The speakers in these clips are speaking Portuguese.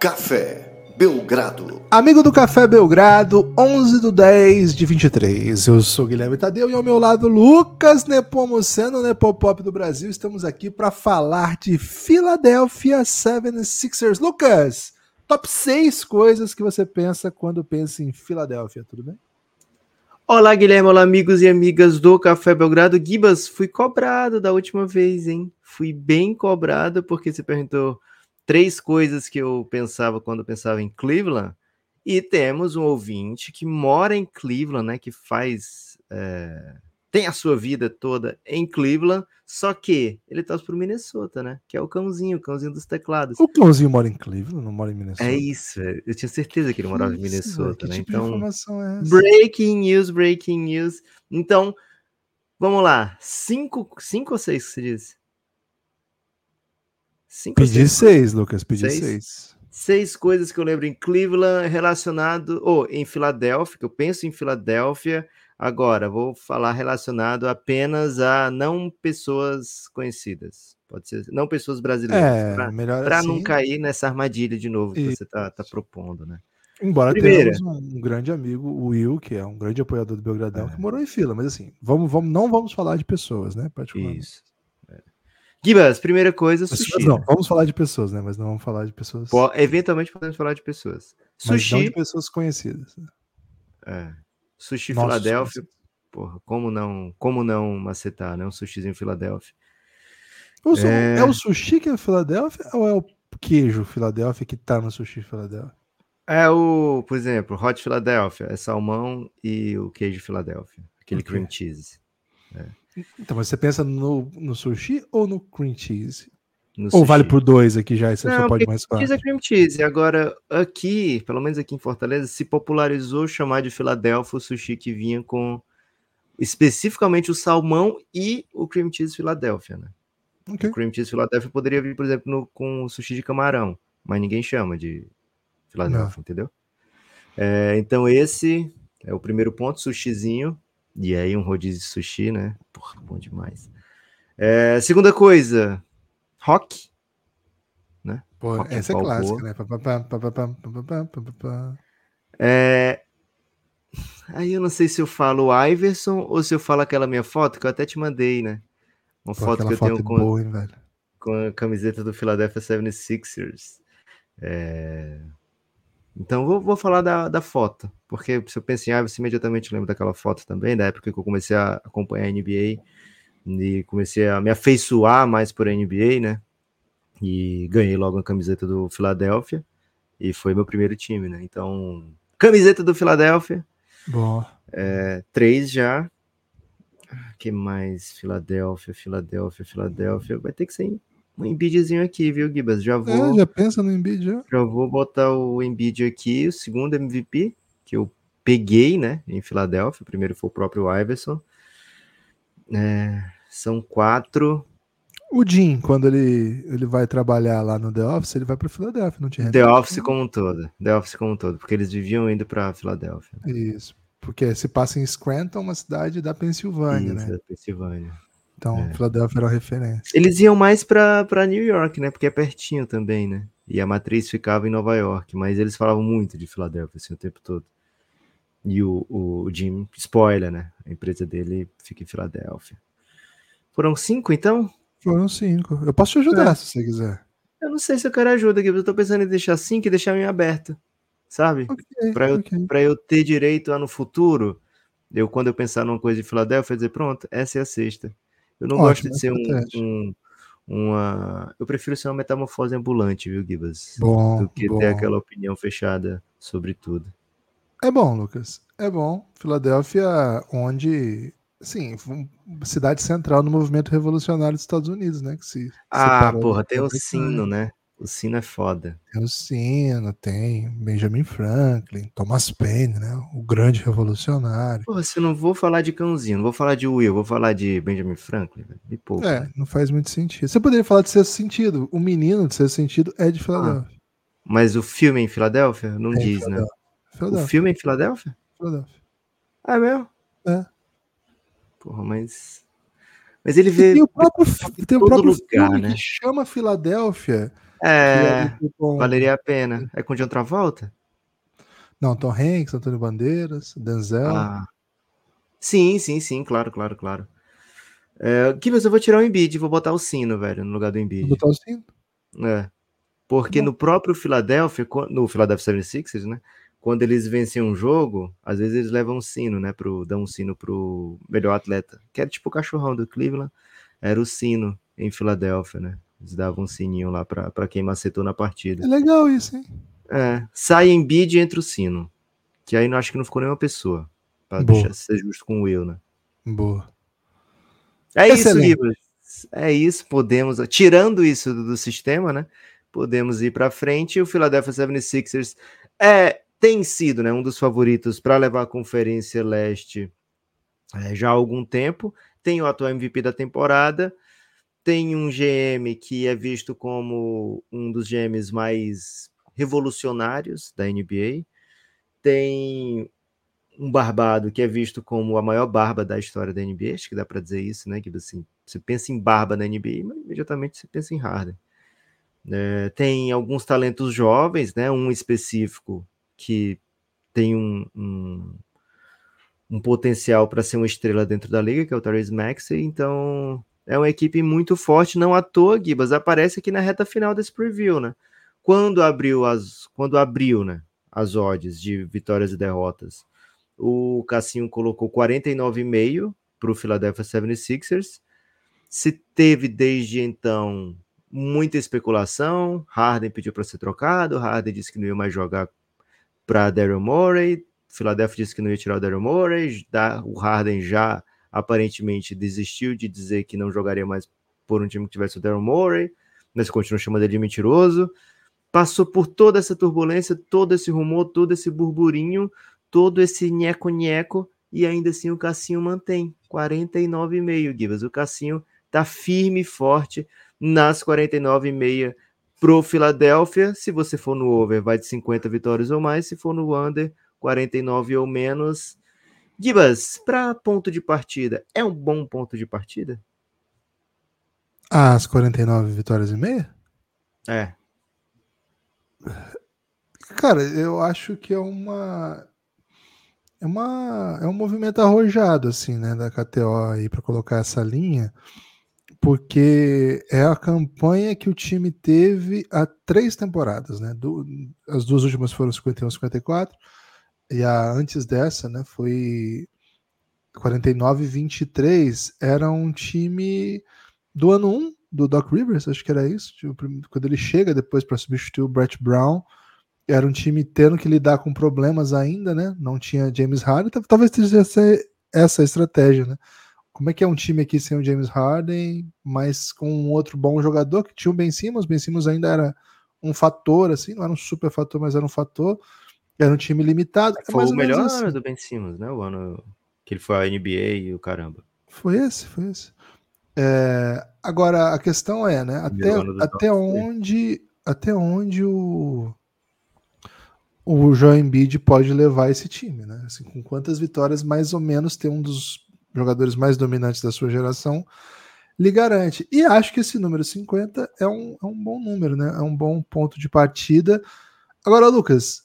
Café Belgrado. Amigo do Café Belgrado, 11 do 10 de 23. Eu sou Guilherme Tadeu e ao meu lado Lucas Nepomuceno, Nepopop do Brasil. Estamos aqui para falar de Philadelphia 76ers. Lucas, top 6 coisas que você pensa quando pensa em Filadélfia, tudo bem? Olá, Guilherme, olá, amigos e amigas do Café Belgrado. Gibas, fui cobrado da última vez, hein? Fui bem cobrado porque você perguntou três coisas que eu pensava quando eu pensava em Cleveland. E temos um ouvinte que mora em Cleveland, né? Que faz. É, tem a sua vida toda em Cleveland, só que ele torce pro Minnesota, né? Que é o cãozinho, o cãozinho dos teclados. O cãozinho mora em Cleveland, não mora em Minnesota. É isso, é. eu tinha certeza que ele morava em Minnesota, né? Tipo então, é breaking news, breaking news. Então, vamos lá. Cinco, cinco ou seis que você disse? Cinco Pedi seis, Lucas, pedi seis? seis. Seis coisas que eu lembro em Cleveland relacionado, ou em Filadélfia, que eu penso em Filadélfia. Agora, vou falar relacionado apenas a não pessoas conhecidas. Pode ser, não pessoas brasileiras. É, melhor Para assim. não cair nessa armadilha de novo que você está tá propondo, né? Embora Primeira. tenhamos um, um grande amigo, o Will, que é um grande apoiador do Belgradão, É. que morou em fila, mas assim, vamos, vamos, não vamos falar de pessoas, né? Particularmente. Isso. É. Gibas, primeira coisa, Pessoas sushi. não, vamos falar de pessoas, né? Mas não vamos falar de pessoas. Po- eventualmente podemos falar de pessoas. mas Sushi. de pessoas conhecidas. É. Sushi Nossos Filadélfia. conhecidos. Porra, como não, como não macetar, né? Um sushizinho Filadélfia. É. é... o sushi que é Filadélfia ou é o queijo Filadélfia que tá no sushi Filadélfia? É o, por exemplo, Hot Philadelphia, é salmão e o queijo Filadélfia, aquele Ok. cream cheese. Então, mas você pensa no, no sushi ou no cream cheese? No Ou sushi. vale por dois aqui já, e você só Não, pode porque mais Cheese quatro? é cream cheese. Agora, aqui, pelo menos aqui em Fortaleza, se popularizou chamar de Filadélfia o sushi que vinha com especificamente o salmão e o cream cheese Filadélfia, né? Ok. O cream cheese Filadélfia poderia vir, por exemplo, no- com o sushi de camarão, mas ninguém chama de Filadélfia, entendeu? É, então esse é o primeiro ponto, sushizinho. E aí um rodízio de sushi, né? Porra, bom demais. É, segunda coisa, rock. Né? Pô, rock essa é clássica, né? É... Aí eu não sei se eu falo Iverson ou se eu falo aquela minha foto que eu até te mandei, né? Uma Pô, foto que eu foto tenho com, boa, hein, com a camiseta do Philadelphia 76ers. É... Então vou, vou falar da, da foto, porque se eu penso em Iverson, imediatamente lembro daquela foto também, da época que eu comecei a acompanhar a NBA e comecei a me afeiçoar mais por NBA, né? E ganhei logo a camiseta do Philadelphia e foi meu primeiro time, né? Então, camiseta do Philadelphia, Bom. é, três já. que mais? Filadélfia, Filadélfia, Filadélfia. Vai ter que ser um Embiidzinho aqui, viu, Gibas? Já vou, É, já pensa no Embiid já? já vou botar o Embiid aqui, o segundo MVP que eu peguei, né, em Filadélfia. O primeiro foi o próprio Iverson. É, são quatro. O Jim, quando ele, ele vai trabalhar lá no The Office, ele vai para Filadélfia, não tinha The Office como um todo. The Office como um todo, porque eles viviam indo para Filadélfia. Isso. Porque se passa em Scranton, uma cidade da Pensilvânia, Isso, né? da Pensilvânia. Então, É. Filadélfia era referência. Eles iam mais para New York, né? Porque é pertinho também, né? E a matriz ficava em Nova York, mas eles falavam muito de Filadélfia assim, o tempo todo. E o, o Jim, spoiler, né? A empresa dele fica em Filadélfia. Foram cinco, então? Foram cinco. Eu posso te ajudar É. se você quiser. Eu não sei se eu quero ajuda, Gibbs. Eu tô pensando em deixar cinco e deixar em aberto, sabe? Ok, Pra eu, ok. pra eu ter direito a no futuro, eu quando eu pensar numa coisa de Filadélfia, eu dizer, pronto, essa é a sexta. Eu não gosto Ótimo, de ser um, um- uma. Eu prefiro ser uma metamorfose ambulante, viu, Gibas? Bom, do que bom. ter aquela opinião fechada sobre tudo. É bom, Lucas. É bom. Filadélfia, onde, sim, cidade central no movimento revolucionário dos Estados Unidos, né? Que se Ah, porra, tem o sino, né? O sino é foda. Tem o Sino, tem Benjamin Franklin, Thomas Paine, né? O grande revolucionário. Porra, se eu não vou falar de cãozinho, não vou falar de Will, vou falar de Benjamin Franklin, me poupa. É, não faz muito sentido. Você poderia falar de sexto sentido. O menino de sexto sentido é de Filadélfia. Mas o filme é em Filadélfia? Não É diz, né? O Filadélfia. filme é em Filadélfia? Filadélfia. Ah, é mesmo? É. Porra, mas. Mas ele E vê. tem o próprio, em tem o próprio lugar, filme né? que chama Filadélfia É, com... valeria a pena. É com John Travolta? Não, Tom Hanks, Antônio Bandeiras, Denzel. Ah. Sim, sim, sim, claro, claro, claro. É, Gibbs, eu vou tirar o Embiid vou botar o sino, velho, no lugar do Embiid. Vou botar o sino? É. Porque no próprio Philadelphia, no Philadelphia 76ers, né? Quando eles vencem um jogo, às vezes eles levam um sino, né? Pro, dão um sino pro melhor atleta. Que era tipo o cachorrão do Cleveland. Era o sino em Filadélfia, né? Eles davam um sininho lá para quem macetou na partida. É legal isso, hein? É. Sai em bid entre o sino. Que aí não acho que não ficou nenhuma pessoa. Pra Boa. deixar ser justo com o Will, né? Boa. É Excelente. isso, Libras. É isso, podemos. Tirando isso do, do sistema, né? Podemos ir para frente. O Philadelphia 76ers é, tem sido né, um dos favoritos para levar a Conferência Leste é, já há algum tempo. Tem o atual MVP da temporada tem um GM que é visto como um dos GMs mais revolucionários da NBA, tem um barbado que é visto como a maior barba da história da NBA, acho que dá para dizer isso, né? Que assim, você pensa em barba na NBA, mas imediatamente você pensa em Harden. É, tem alguns talentos jovens, né? Um específico que tem um, um, um potencial para ser uma estrela dentro da liga, que é o Therese Maxey, então é uma equipe muito forte, não à toa, Gibas, aparece aqui na reta final desse preview, né? Quando abriu as, quando abriu, né, as odds de vitórias e derrotas, o Cassinho colocou 49,5 para o Philadelphia 76ers. Se teve desde então muita especulação, Harden pediu para ser trocado, Harden disse que não ia mais jogar para Daryl Morey, Philadelphia disse que não ia tirar o Daryl Morey, o Harden já aparentemente desistiu de dizer que não jogaria mais por um time que tivesse o Daryl Morey, mas continua chamando ele de mentiroso. Passou por toda essa turbulência, todo esse rumor, todo esse burburinho, todo esse nheco-nheco, e ainda assim o Cassinho mantém 49,5, Gibas. O Cassinho tá firme e forte nas 49,5 pro Philadelphia. Se você for no over, vai de 50 vitórias ou mais. Se for no under, 49 ou menos. Gibas, para ponto de partida, é um bom ponto de partida? As 49 vitórias e meia? É. Cara, eu acho que é uma é uma é um movimento arrojado assim, né, da KTO aí para colocar essa linha, porque é a campanha que o time teve há três temporadas, né? Do, as duas últimas foram 51 54 e a antes dessa, né, foi 49 23, era um time do ano 1 do Doc Rivers, acho que era isso, tipo, quando ele chega depois para substituir o Brett Brown, era um time tendo que lidar com problemas ainda, né? Não tinha James Harden, talvez seja essa estratégia, né? Como é que é um time aqui sem o James Harden, mas com um outro bom jogador que tinha o Ben Simmons, Ben Simmons ainda era um fator, assim, não era um super fator, mas era um fator. Era um time limitado. É foi o melhor assim. ano do Ben Simmons, né? O ano que ele foi à NBA e o caramba. Foi esse, foi esse. É, agora a questão é, né? Até, até onde, até onde o o João Embiid pode levar esse time, né? Assim, com quantas vitórias mais ou menos tem um dos jogadores mais dominantes da sua geração lhe garante. E acho que esse número 50 é um, é um bom número, né? É um bom ponto de partida. Agora, Lucas,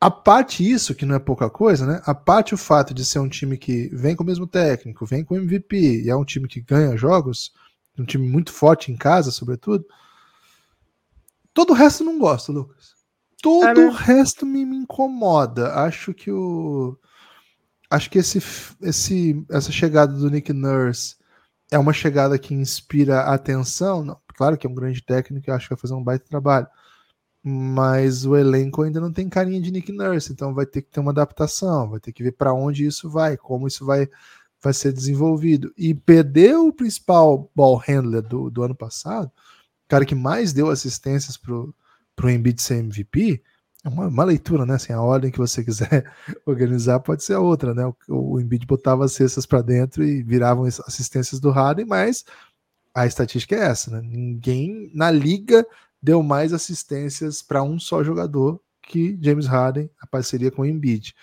a parte isso, que não é pouca coisa, né? A parte o fato de ser um time que vem com o mesmo técnico, vem com MVP, e é um time que ganha jogos, um time muito forte em casa, sobretudo. Todo o resto não gosta, Lucas. Todo o resto me, me, incomoda. Acho que o. Acho que esse, esse, essa chegada do Nick Nurse é uma chegada que inspira atenção. Não, claro que é um grande técnico e acho que vai fazer um baita trabalho mas o elenco ainda não tem carinha de Nick Nurse, então vai ter que ter uma adaptação, vai ter que ver para onde isso vai, como isso vai, vai ser desenvolvido. E perder o principal ball handler do, do ano passado, cara que mais deu assistências pro, pro Embiid ser MVP, é uma, uma, leitura, né? Assim, a ordem que você quiser organizar pode ser a outra, né? O, o Embiid botava as cestas para dentro e viravam assistências do Harden, mas a estatística é essa, né? Ninguém na liga deu mais assistências para um só jogador que James Harden, a parceria com o Embiid.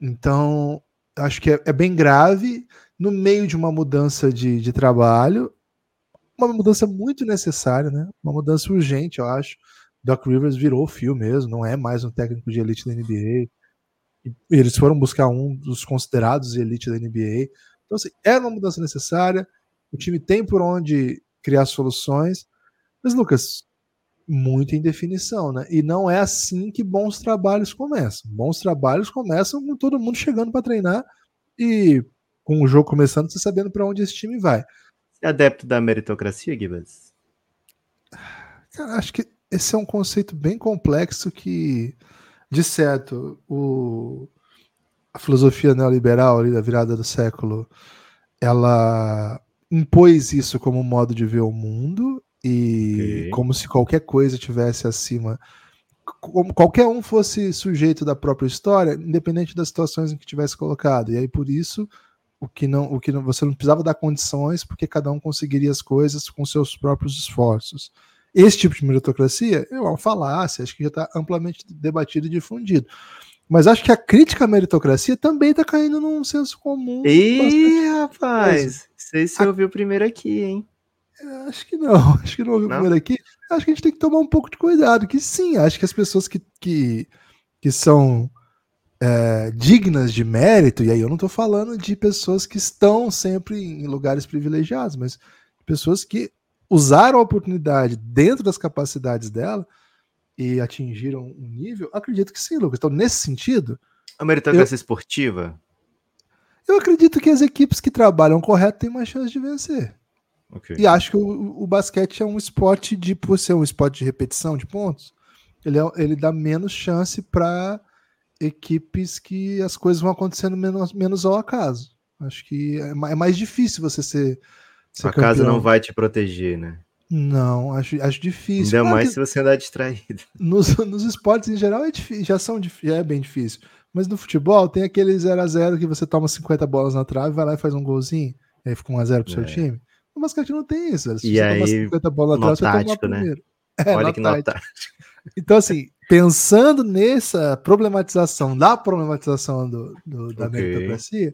Então, acho que é, é bem grave no meio de uma mudança de, de trabalho. uma mudança muito necessária, né? Uma mudança urgente, eu acho. Doc Rivers virou fio mesmo, não é mais um técnico de elite da NBA. Eles foram buscar um dos considerados de elite da NBA. Então, assim, era uma mudança necessária. O time tem por onde criar soluções. Mas, Lucas, muita indefinição, né? E não é assim que bons trabalhos começam. Bons trabalhos começam com todo mundo chegando para treinar e com o jogo começando, você sabendo para onde esse time vai. Você é adepto da meritocracia, Gibbons? Cara, acho que esse é um conceito bem complexo que, de certo, o, a filosofia neoliberal ali da virada do século, ela impôs isso como modo de ver o mundo e okay. como se qualquer coisa tivesse acima, como qualquer um fosse sujeito da própria história, independente das situações em que tivesse colocado. E aí por isso o que não, o que não, você não precisava dar condições, porque cada um conseguiria as coisas com seus próprios esforços. Esse tipo de meritocracia é uma falácia, acho que já está amplamente debatido e difundido. Mas acho que a crítica à meritocracia também está caindo num senso comum. Ih, rapaz, não sei se você a... ouviu primeiro aqui, hein? Acho que não, acho que não ouviu primeiro aqui. Acho que a gente tem que tomar um pouco de cuidado, que sim, acho que as pessoas que, que, que são é, dignas de mérito, e aí eu não estou falando de pessoas que estão sempre em lugares privilegiados, mas pessoas que usaram a oportunidade dentro das capacidades dela e atingiram um nível, acredito que sim, Lucas. Então, nesse sentido. A meritocracia eu, esportiva? Eu acredito que as equipes que trabalham correto têm mais chance de vencer. Okay. E acho que o, o, basquete é um esporte de, por ser um esporte de repetição de pontos, ele, é, ele dá menos chance para equipes que as coisas vão acontecendo menos, menos ao acaso. Acho que é, é mais difícil você ser. ser a casa não vai te proteger, né? Não, acho, acho difícil. Ainda mais se você andar distraído. Nos, nos esportes em geral é difícil, já são já é bem difícil. Mas no futebol tem aquele 0 a 0 que você toma 50 bolas na trave, vai lá e faz um golzinho, e aí fica 1 a 0 pro seu é. time. No basquete não tem isso. Se e você aí, 50 bolas trave, tático, você toma né? primeiro. É, Olha que nota. Então, assim, pensando nessa problematização, da problematização do, do da okay. meritocracia,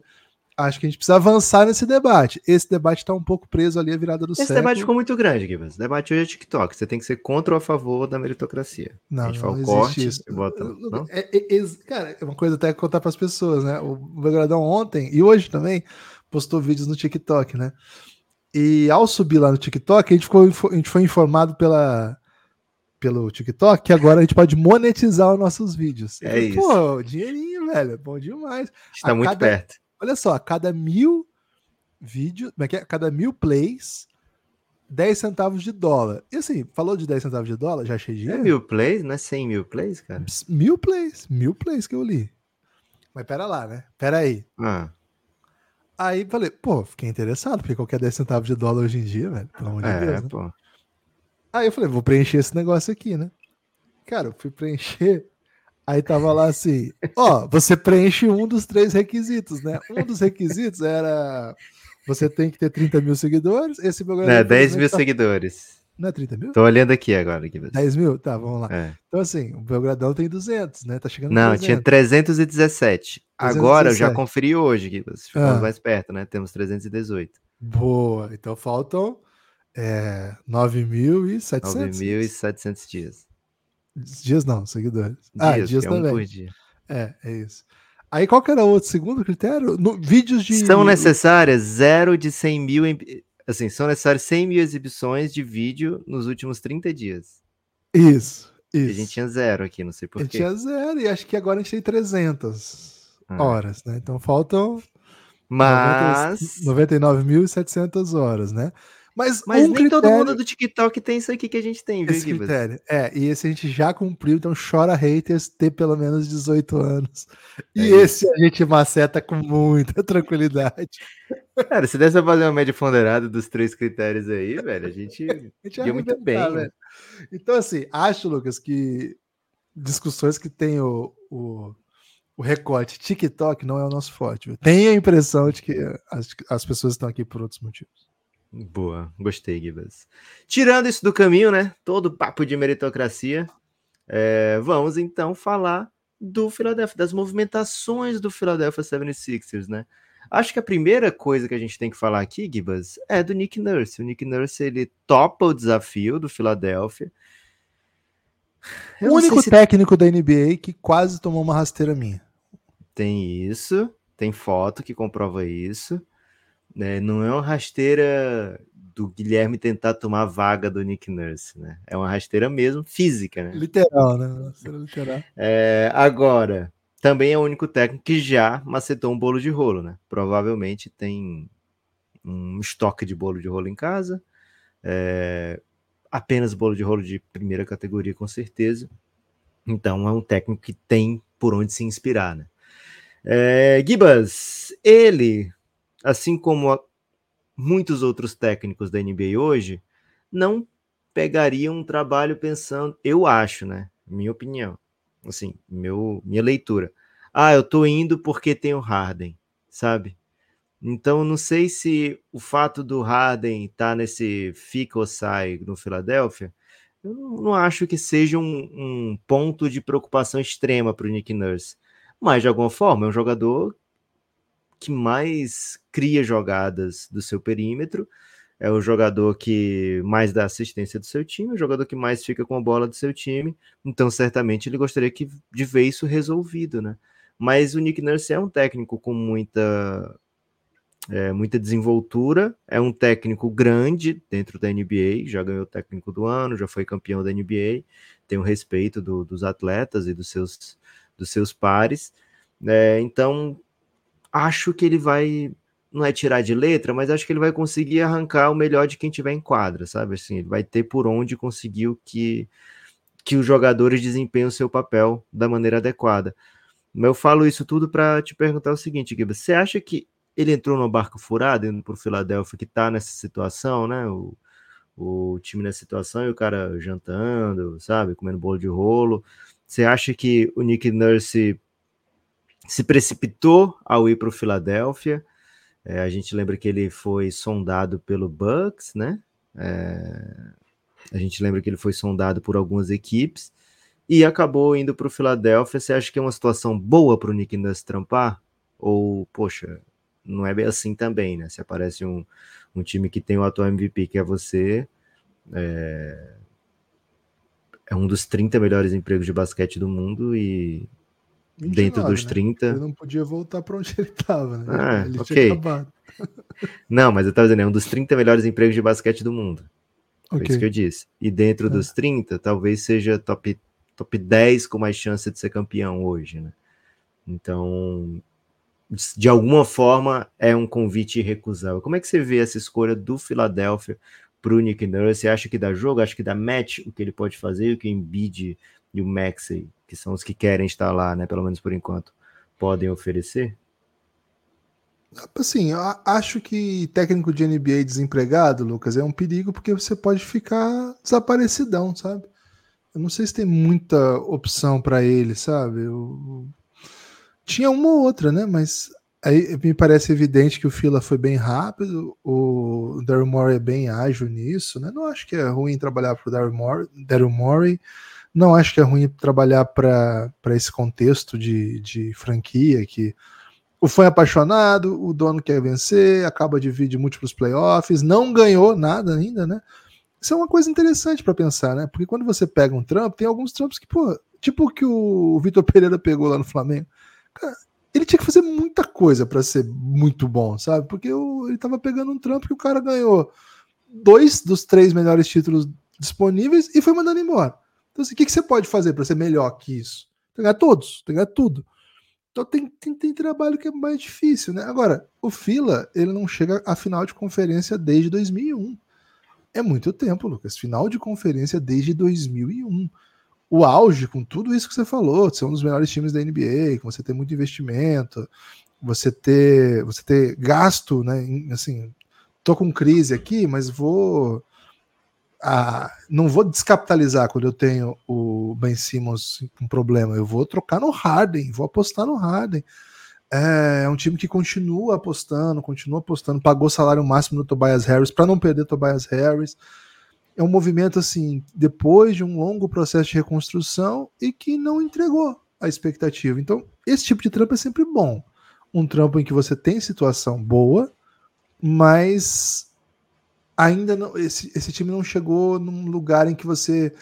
acho que a gente precisa avançar nesse debate. Esse debate está um pouco preso ali à virada do Esse século. debate ficou muito grande, Gibbs. O debate hoje é TikTok. Você tem que ser contra ou a favor da meritocracia. Não, a gente não, fala corte isso. Bota... Não? É, é, é, cara, é uma coisa até contar para as pessoas, né? O Belgradão ontem e hoje também postou vídeos no TikTok, né? E ao subir lá no TikTok, a gente, ficou, a gente foi informado pela, pelo TikTok que agora a gente pode monetizar os nossos vídeos. É isso. Pô, dinheirinho, velho. Bom demais. Está a muito cada, perto. Olha só, a cada mil vídeos, é é? a cada mil plays, 10 centavos de dólar. E assim, falou de 10 centavos de dólar, já achei dinheiro. É mil plays, não é 100 mil plays, cara? Mil plays, mil plays que eu li. Mas pera lá, né? Pera aí. Ah. Aí falei, pô, fiquei interessado, porque qualquer 10 centavos de dólar hoje em dia, velho, pelo amor de é, Deus. Né? Pô. Aí eu falei, vou preencher esse negócio aqui, né? Cara, eu fui preencher. Aí tava lá assim, ó, você preenche um dos três requisitos, né? Um dos requisitos era você tem que ter 30 mil seguidores. Esse programa. Não, 10 mil tá... seguidores. Não é 30 mil? Tô olhando aqui agora. Aqui, 10 mil? Tá, vamos lá. É. Então, assim, o Belgradão tem 200, né? Tá chegando Não, 300. tinha 317. 317. Agora eu já conferi hoje, que ficamos ah. mais perto, né? Temos 318. Boa. Então faltam é, 9.700. 9.700 dias. Dias não, seguidores. Dias, ah, dias é também. Um dia. É, é isso. Aí qual que era o outro segundo critério? No, vídeos de. São necessárias zero de 100 mil assim, são necessárias 100 mil exibições de vídeo nos últimos 30 dias. Isso, isso. E a gente tinha zero aqui, não sei porquê. A gente tinha zero e acho que agora a gente tem 300 ah. horas, né? Então faltam mas 99.700 horas, né? Mas, Mas um nem critério... todo mundo do TikTok tem isso aqui que a gente tem, viu, esse critério. É, e esse a gente já cumpriu, então chora haters ter pelo menos 18 anos. E é esse a gente maceta com muita tranquilidade. Cara, se desse pra fazer uma média ponderada dos três critérios aí, velho, a gente, a gente ia muito bem. Velho. Então, assim, acho, Lucas, que discussões que tem o, o, o recorte TikTok não é o nosso forte. Tenho a impressão de que as, as pessoas estão aqui por outros motivos. Boa, gostei, Gibas. Tirando isso do caminho, né? Todo papo de meritocracia, é, vamos então falar do Philadelphia, das movimentações do Philadelphia 76ers, né? Acho que a primeira coisa que a gente tem que falar aqui, Gibas, é do Nick Nurse. O Nick Nurse ele topa o desafio do Philadelphia. Eu o único se... técnico da NBA que quase tomou uma rasteira minha. Tem isso, tem foto que comprova isso. Né? Não é uma rasteira do Guilherme tentar tomar a vaga do Nick Nurse, né? É uma rasteira mesmo, física, né? Literal, né? Literal. É, agora, também é o único técnico que já macetou um bolo de rolo, né? Provavelmente tem um estoque de bolo de rolo em casa. É, apenas bolo de rolo de primeira categoria, com certeza. Então é um técnico que tem por onde se inspirar, né? É, Gibas, ele, assim como muitos outros técnicos da NBA hoje, não pegariam um trabalho pensando, eu acho, né? Minha opinião, assim, meu, minha leitura. Ah, eu tô indo porque tem o Harden, sabe? Então, não sei se o fato do Harden estar tá nesse fica ou sai no Filadélfia, eu não acho que seja um, um ponto de preocupação extrema para o Nick Nurse. Mas, de alguma forma, é um jogador que mais cria jogadas do seu perímetro, é o jogador que mais dá assistência do seu time, o jogador que mais fica com a bola do seu time. Então, certamente, ele gostaria que, de ver isso resolvido, né? Mas o Nick Nurse é um técnico com muita é, muita desenvoltura, é um técnico grande dentro da NBA, já ganhou técnico do ano, já foi campeão da NBA, tem o respeito do, dos atletas e dos seus, dos seus pares, é, então acho que ele vai, não é tirar de letra, mas acho que ele vai conseguir arrancar o melhor de quem tiver em quadra, sabe, assim, ele vai ter por onde conseguir o que, que os jogadores desempenhem o seu papel da maneira adequada. Mas eu falo isso tudo para te perguntar o seguinte, Giba, você acha que ele entrou no barco furado, indo para o Philadelphia, que está nessa situação, né? O, o time nessa situação e o cara jantando, sabe? Comendo bolo de rolo. Você acha que o Nick Nurse se precipitou ao ir para o Philadelphia? É, a gente lembra que ele foi sondado pelo Bucks, né? É, a gente lembra que ele foi sondado por algumas equipes e acabou indo para o Philadelphia. Você acha que é uma situação boa para o Nick Nurse trampar? Ou, poxa, não é bem assim também, né? Se aparece um, um time que tem o atual MVP, que é você, é, é um dos 30 melhores empregos de basquete do mundo e 29, dentro dos né? 30. Ele não podia voltar para onde ele estava, né? Ah, ele ok. não, mas eu estava dizendo, é um dos 30 melhores empregos de basquete do mundo. Foi okay. isso que eu disse. E dentro é. dos 30, talvez seja top, top 10 com mais chance de ser campeão hoje, né? Então, de alguma forma é um convite irrecusável. Como é que você vê essa escolha do Philadelphia para o Nick Nurse? Você acha que dá jogo? Acha que dá match o que ele pode fazer? O que o Embiid e o Maxey, que são os que querem estar lá, né? Pelo menos por enquanto, podem oferecer? Assim, acho que técnico de NBA desempregado, Lucas, é um perigo porque você pode ficar desaparecidão, sabe? Eu não sei se tem muita opção para ele, sabe? Eu, tinha uma ou outra, né? Mas aí me parece evidente que o Fila foi bem rápido, o Daryl Morey é bem ágil nisso, né? Não acho que é ruim trabalhar para o Daryl Morey, não acho que é ruim trabalhar para esse contexto de, de franquia que o fã é apaixonado, o dono quer vencer, acaba de vir de múltiplos playoffs, não ganhou nada ainda, né? Isso é uma coisa interessante para pensar, né? Porque quando você pega um trampo, tem alguns trampos que, pô, tipo o que o Vitor Pereira pegou lá no Flamengo Cara, ele tinha que fazer muita coisa para ser muito bom, sabe? Porque o, ele tava pegando um trampo que o cara ganhou dois dos três melhores títulos disponíveis e foi mandando embora. Então, assim, o que, que você pode fazer para ser melhor que isso? Pegar todos, pegar tudo. Então tem, tem, tem, trabalho que é mais difícil, né? Agora, o Fila, ele não chega à final de conferência desde 2001. É muito tempo, Lucas. Final de conferência desde 2001 o auge com tudo isso que você falou, de ser um dos melhores times da NBA, com você ter muito investimento, você ter, você ter gasto, né? Assim, tô com crise aqui, mas vou ah, não vou descapitalizar quando eu tenho o Ben Simmons com problema. Eu vou trocar no Harden, vou apostar no Harden. É, é um time que continua apostando, continua apostando, pagou salário máximo no Tobias Harris para não perder Tobias Harris é um movimento assim, depois de um longo processo de reconstrução e que não entregou a expectativa. Então, esse tipo de trampo é sempre bom. um trampo em que você tem situação boa, mas ainda não, esse, esse time não chegou num lugar em que você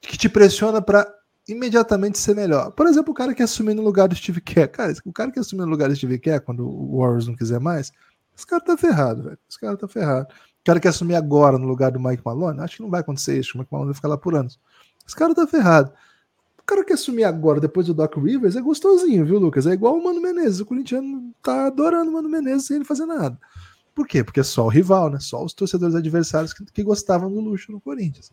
que te pressiona para imediatamente ser melhor. Por exemplo, o cara que assumir no lugar do Steve Kerr. Cara, o cara que assumir no lugar do Steve Kerr quando o Warriors não quiser mais, esse cara tá ferrado, velho. Esse cara tá ferrado. O cara que assumir agora no lugar do Mike Malone, acho que não vai acontecer isso. O Mike Malone vai ficar lá por anos. Esse cara tá ferrado. O cara que assumir agora, depois do Doc Rivers, é gostosinho, viu, Lucas? É igual o Mano Menezes. O Corinthians tá adorando o Mano Menezes sem ele fazer nada. Por quê? Porque é só o rival, né? Só os torcedores adversários que, que gostavam do luxo no Corinthians.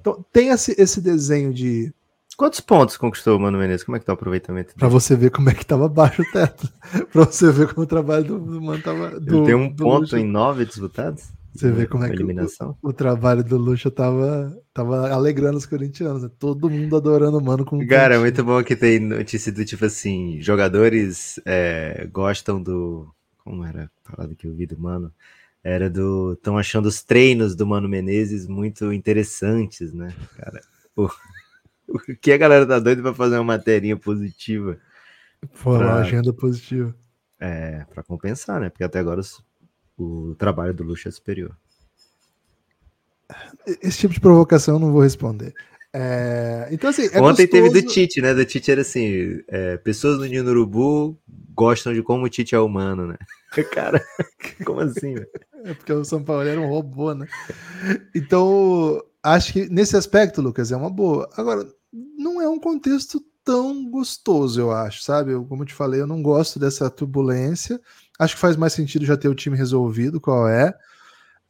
Então tem esse, esse desenho de. Quantos pontos conquistou o Mano Menezes? Como é que tá o aproveitamento? Para você ver como é que tava baixo o teto. para você ver como o trabalho do, do Mano tava. Do, Ele tem um ponto luxo. em nove disputados? Você vê como é que o, o, trabalho do Lucha tava, tava alegrando os corintianos, né? Todo mundo adorando o Mano com Cara, é muito bom que tem notícia do tipo assim: jogadores é, gostam do. Como era falado que eu vi do Mano? Era do. Estão achando os treinos do Mano Menezes muito interessantes, né, cara? O, o que a galera tá doida pra fazer uma materinha positiva? Pô, pra, uma agenda positiva. É, pra compensar, né? Porque até agora os o trabalho do Luxo é superior. Esse tipo de provocação eu não vou responder. É, então, assim, é Ontem gostoso... teve do Tite, né? Do Tite era assim: é, pessoas no Ninho Urubu gostam de como o Tite é humano, né? Cara, como assim? É porque o São Paulo era um robô, né? Então, acho que nesse aspecto, Lucas, é uma boa. Agora, não é um contexto tão gostoso, eu acho, sabe? Eu, como eu te falei, eu não gosto dessa turbulência. Acho que faz mais sentido já ter o time resolvido qual é.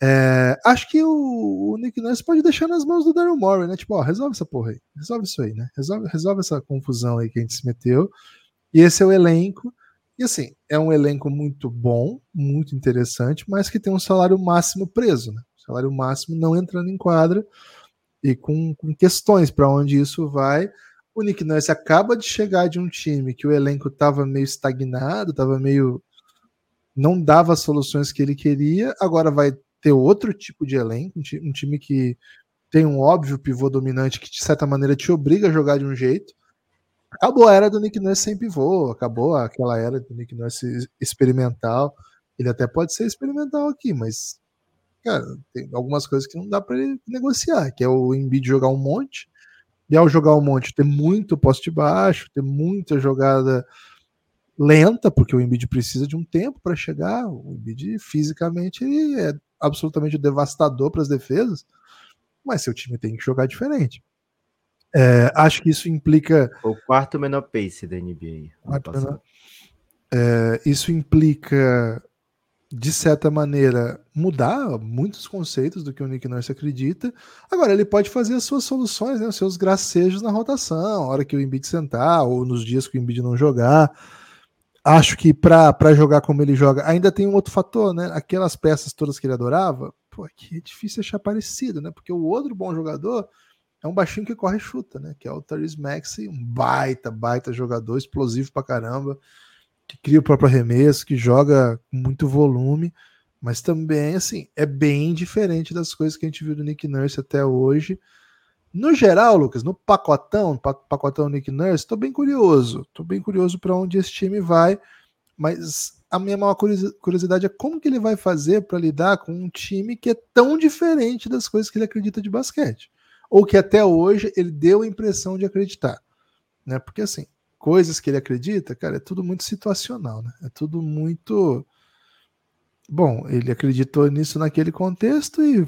É acho que o, o, Nick Nurse pode deixar nas mãos do Daryl Morey, né? Tipo, ó, resolve essa porra aí. Resolve isso aí, né? Resolve, resolve essa confusão aí que a gente se meteu. E esse é o elenco. E assim, é um elenco muito bom, muito interessante, mas que tem um salário máximo preso, né? Salário máximo não entrando em quadra e com, com questões para onde isso vai. O Nick Nurse acaba de chegar de um time que o elenco estava meio estagnado, estava meio não dava as soluções que ele queria, agora vai ter outro tipo de elenco, um time que tem um óbvio pivô dominante que, de certa maneira, te obriga a jogar de um jeito. Acabou a era do Nick Nurse sem pivô, acabou aquela era do Nick Nurse experimental. Ele até pode ser experimental aqui, mas, cara, tem algumas coisas que não dá para ele negociar, que é o Embiid jogar um monte, e ao jogar um monte, ter muito poste baixo, ter muita jogada lenta, porque o Embiid precisa de um tempo para chegar. O Embiid fisicamente é absolutamente devastador para as defesas, mas seu time tem que jogar diferente. É, acho que isso implica. O quarto menor pace da NBA. Menor, é, isso implica, de certa maneira, mudar muitos conceitos do que o Nick Nurse acredita. Agora, ele pode fazer as suas soluções, né, os seus gracejos na rotação, a hora que o Embiid sentar, ou nos dias que o Embiid não jogar acho que para jogar como ele joga, ainda tem um outro fator, né? Aquelas peças todas que ele adorava, pô, aqui é difícil achar parecido, né? Porque o outro bom jogador é um baixinho que corre e chuta, né? Que é o Therese Maxey, um baita, baita jogador, explosivo pra caramba, que cria o próprio arremesso, que joga com muito volume, mas também, assim, é bem diferente das coisas que a gente viu do Nick Nurse até hoje. No geral, Lucas, no pacotão, pacotão Nick Nurse, estou bem curioso. Estou bem curioso para onde esse time vai, mas a minha maior curiosidade é como que ele vai fazer para lidar com um time que é tão diferente das coisas que ele acredita de basquete, ou que até hoje ele deu a impressão de acreditar, né? Porque assim, coisas que ele acredita, cara, é tudo muito situacional, né? É tudo muito bom. Ele acreditou nisso naquele contexto e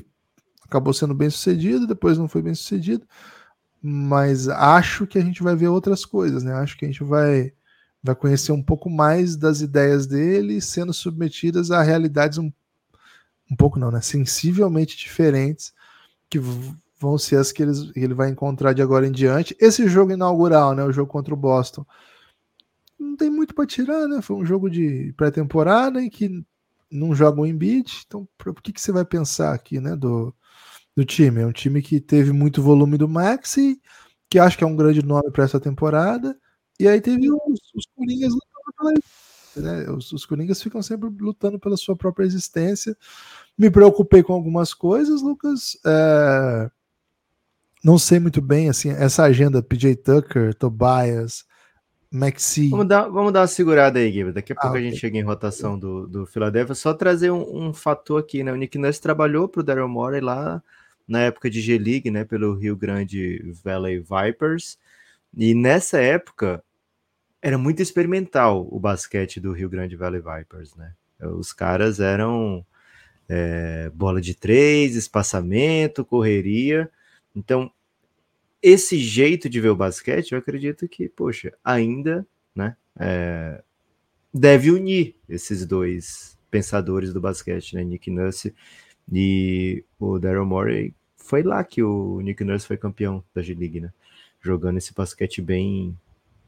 acabou sendo bem sucedido, depois não foi bem sucedido, mas acho que a gente vai ver outras coisas, né? Acho que a gente vai, vai conhecer um pouco mais das ideias dele sendo submetidas a realidades um, um pouco não, né? Sensivelmente diferentes que vão ser as que, eles, ele vai encontrar de agora em diante. Esse jogo inaugural, né? O jogo contra o Boston. Não tem muito para tirar, né? Foi um jogo de pré-temporada em que não jogam em Embiid, então por que, que você vai pensar aqui, né? Do, do time. É um time que teve muito volume do Maxi, que acho que é um grande nome para essa temporada. E aí teve os, os Coringas lutando pela né? os, os Coringas ficam sempre lutando pela sua própria existência. Me preocupei com algumas coisas, Lucas. É... Não sei muito bem assim essa agenda PJ Tucker, Tobias, Maxi. Vamos dar, vamos dar uma segurada aí, Guilherme. Daqui a Ah, pouco a gente chega em rotação do, do Philadelphia. Só trazer um, um fator aqui, né? O Nick Nurse trabalhou para o Daryl Morey lá na época de G-League, né? Pelo Rio Grande Valley Vipers. E nessa época era muito experimental o basquete do Rio Grande Valley Vipers, né? Os caras eram é, bola de três, espaçamento, correria. Então, esse jeito de ver o basquete, eu acredito que, poxa, ainda, né, é, deve unir esses dois pensadores do basquete, né, Nick Nurse e o Daryl Morey. Foi lá que o Nick Nurse foi campeão da G-League, né, jogando esse basquete bem,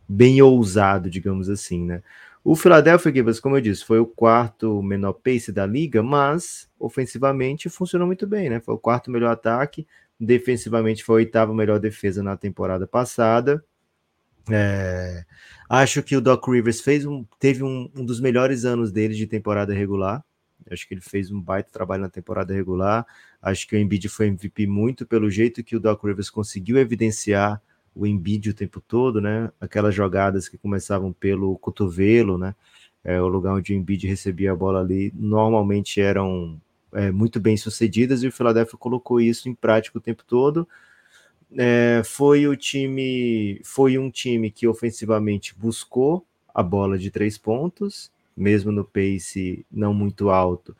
bem ousado, digamos assim, né. O Philadelphia como eu disse, foi o quarto menor pace da liga, mas ofensivamente funcionou muito bem, né? Foi o quarto melhor ataque, defensivamente foi a oitava melhor defesa na temporada passada. É, acho que o Doc Rivers fez um, teve um, um, dos melhores anos dele de temporada regular. Acho que ele fez um baita trabalho na temporada regular. Acho que o Embiid foi MVP muito pelo jeito que o Doc Rivers conseguiu evidenciar o Embiid o tempo todo, né? Aquelas jogadas que começavam pelo cotovelo, né? É, o lugar onde o Embiid recebia a bola ali normalmente eram é, muito bem sucedidas e o Philadelphia colocou isso em prática o tempo todo. É, foi o time, foi um time que ofensivamente buscou a bola de três pontos, mesmo no pace não muito alto.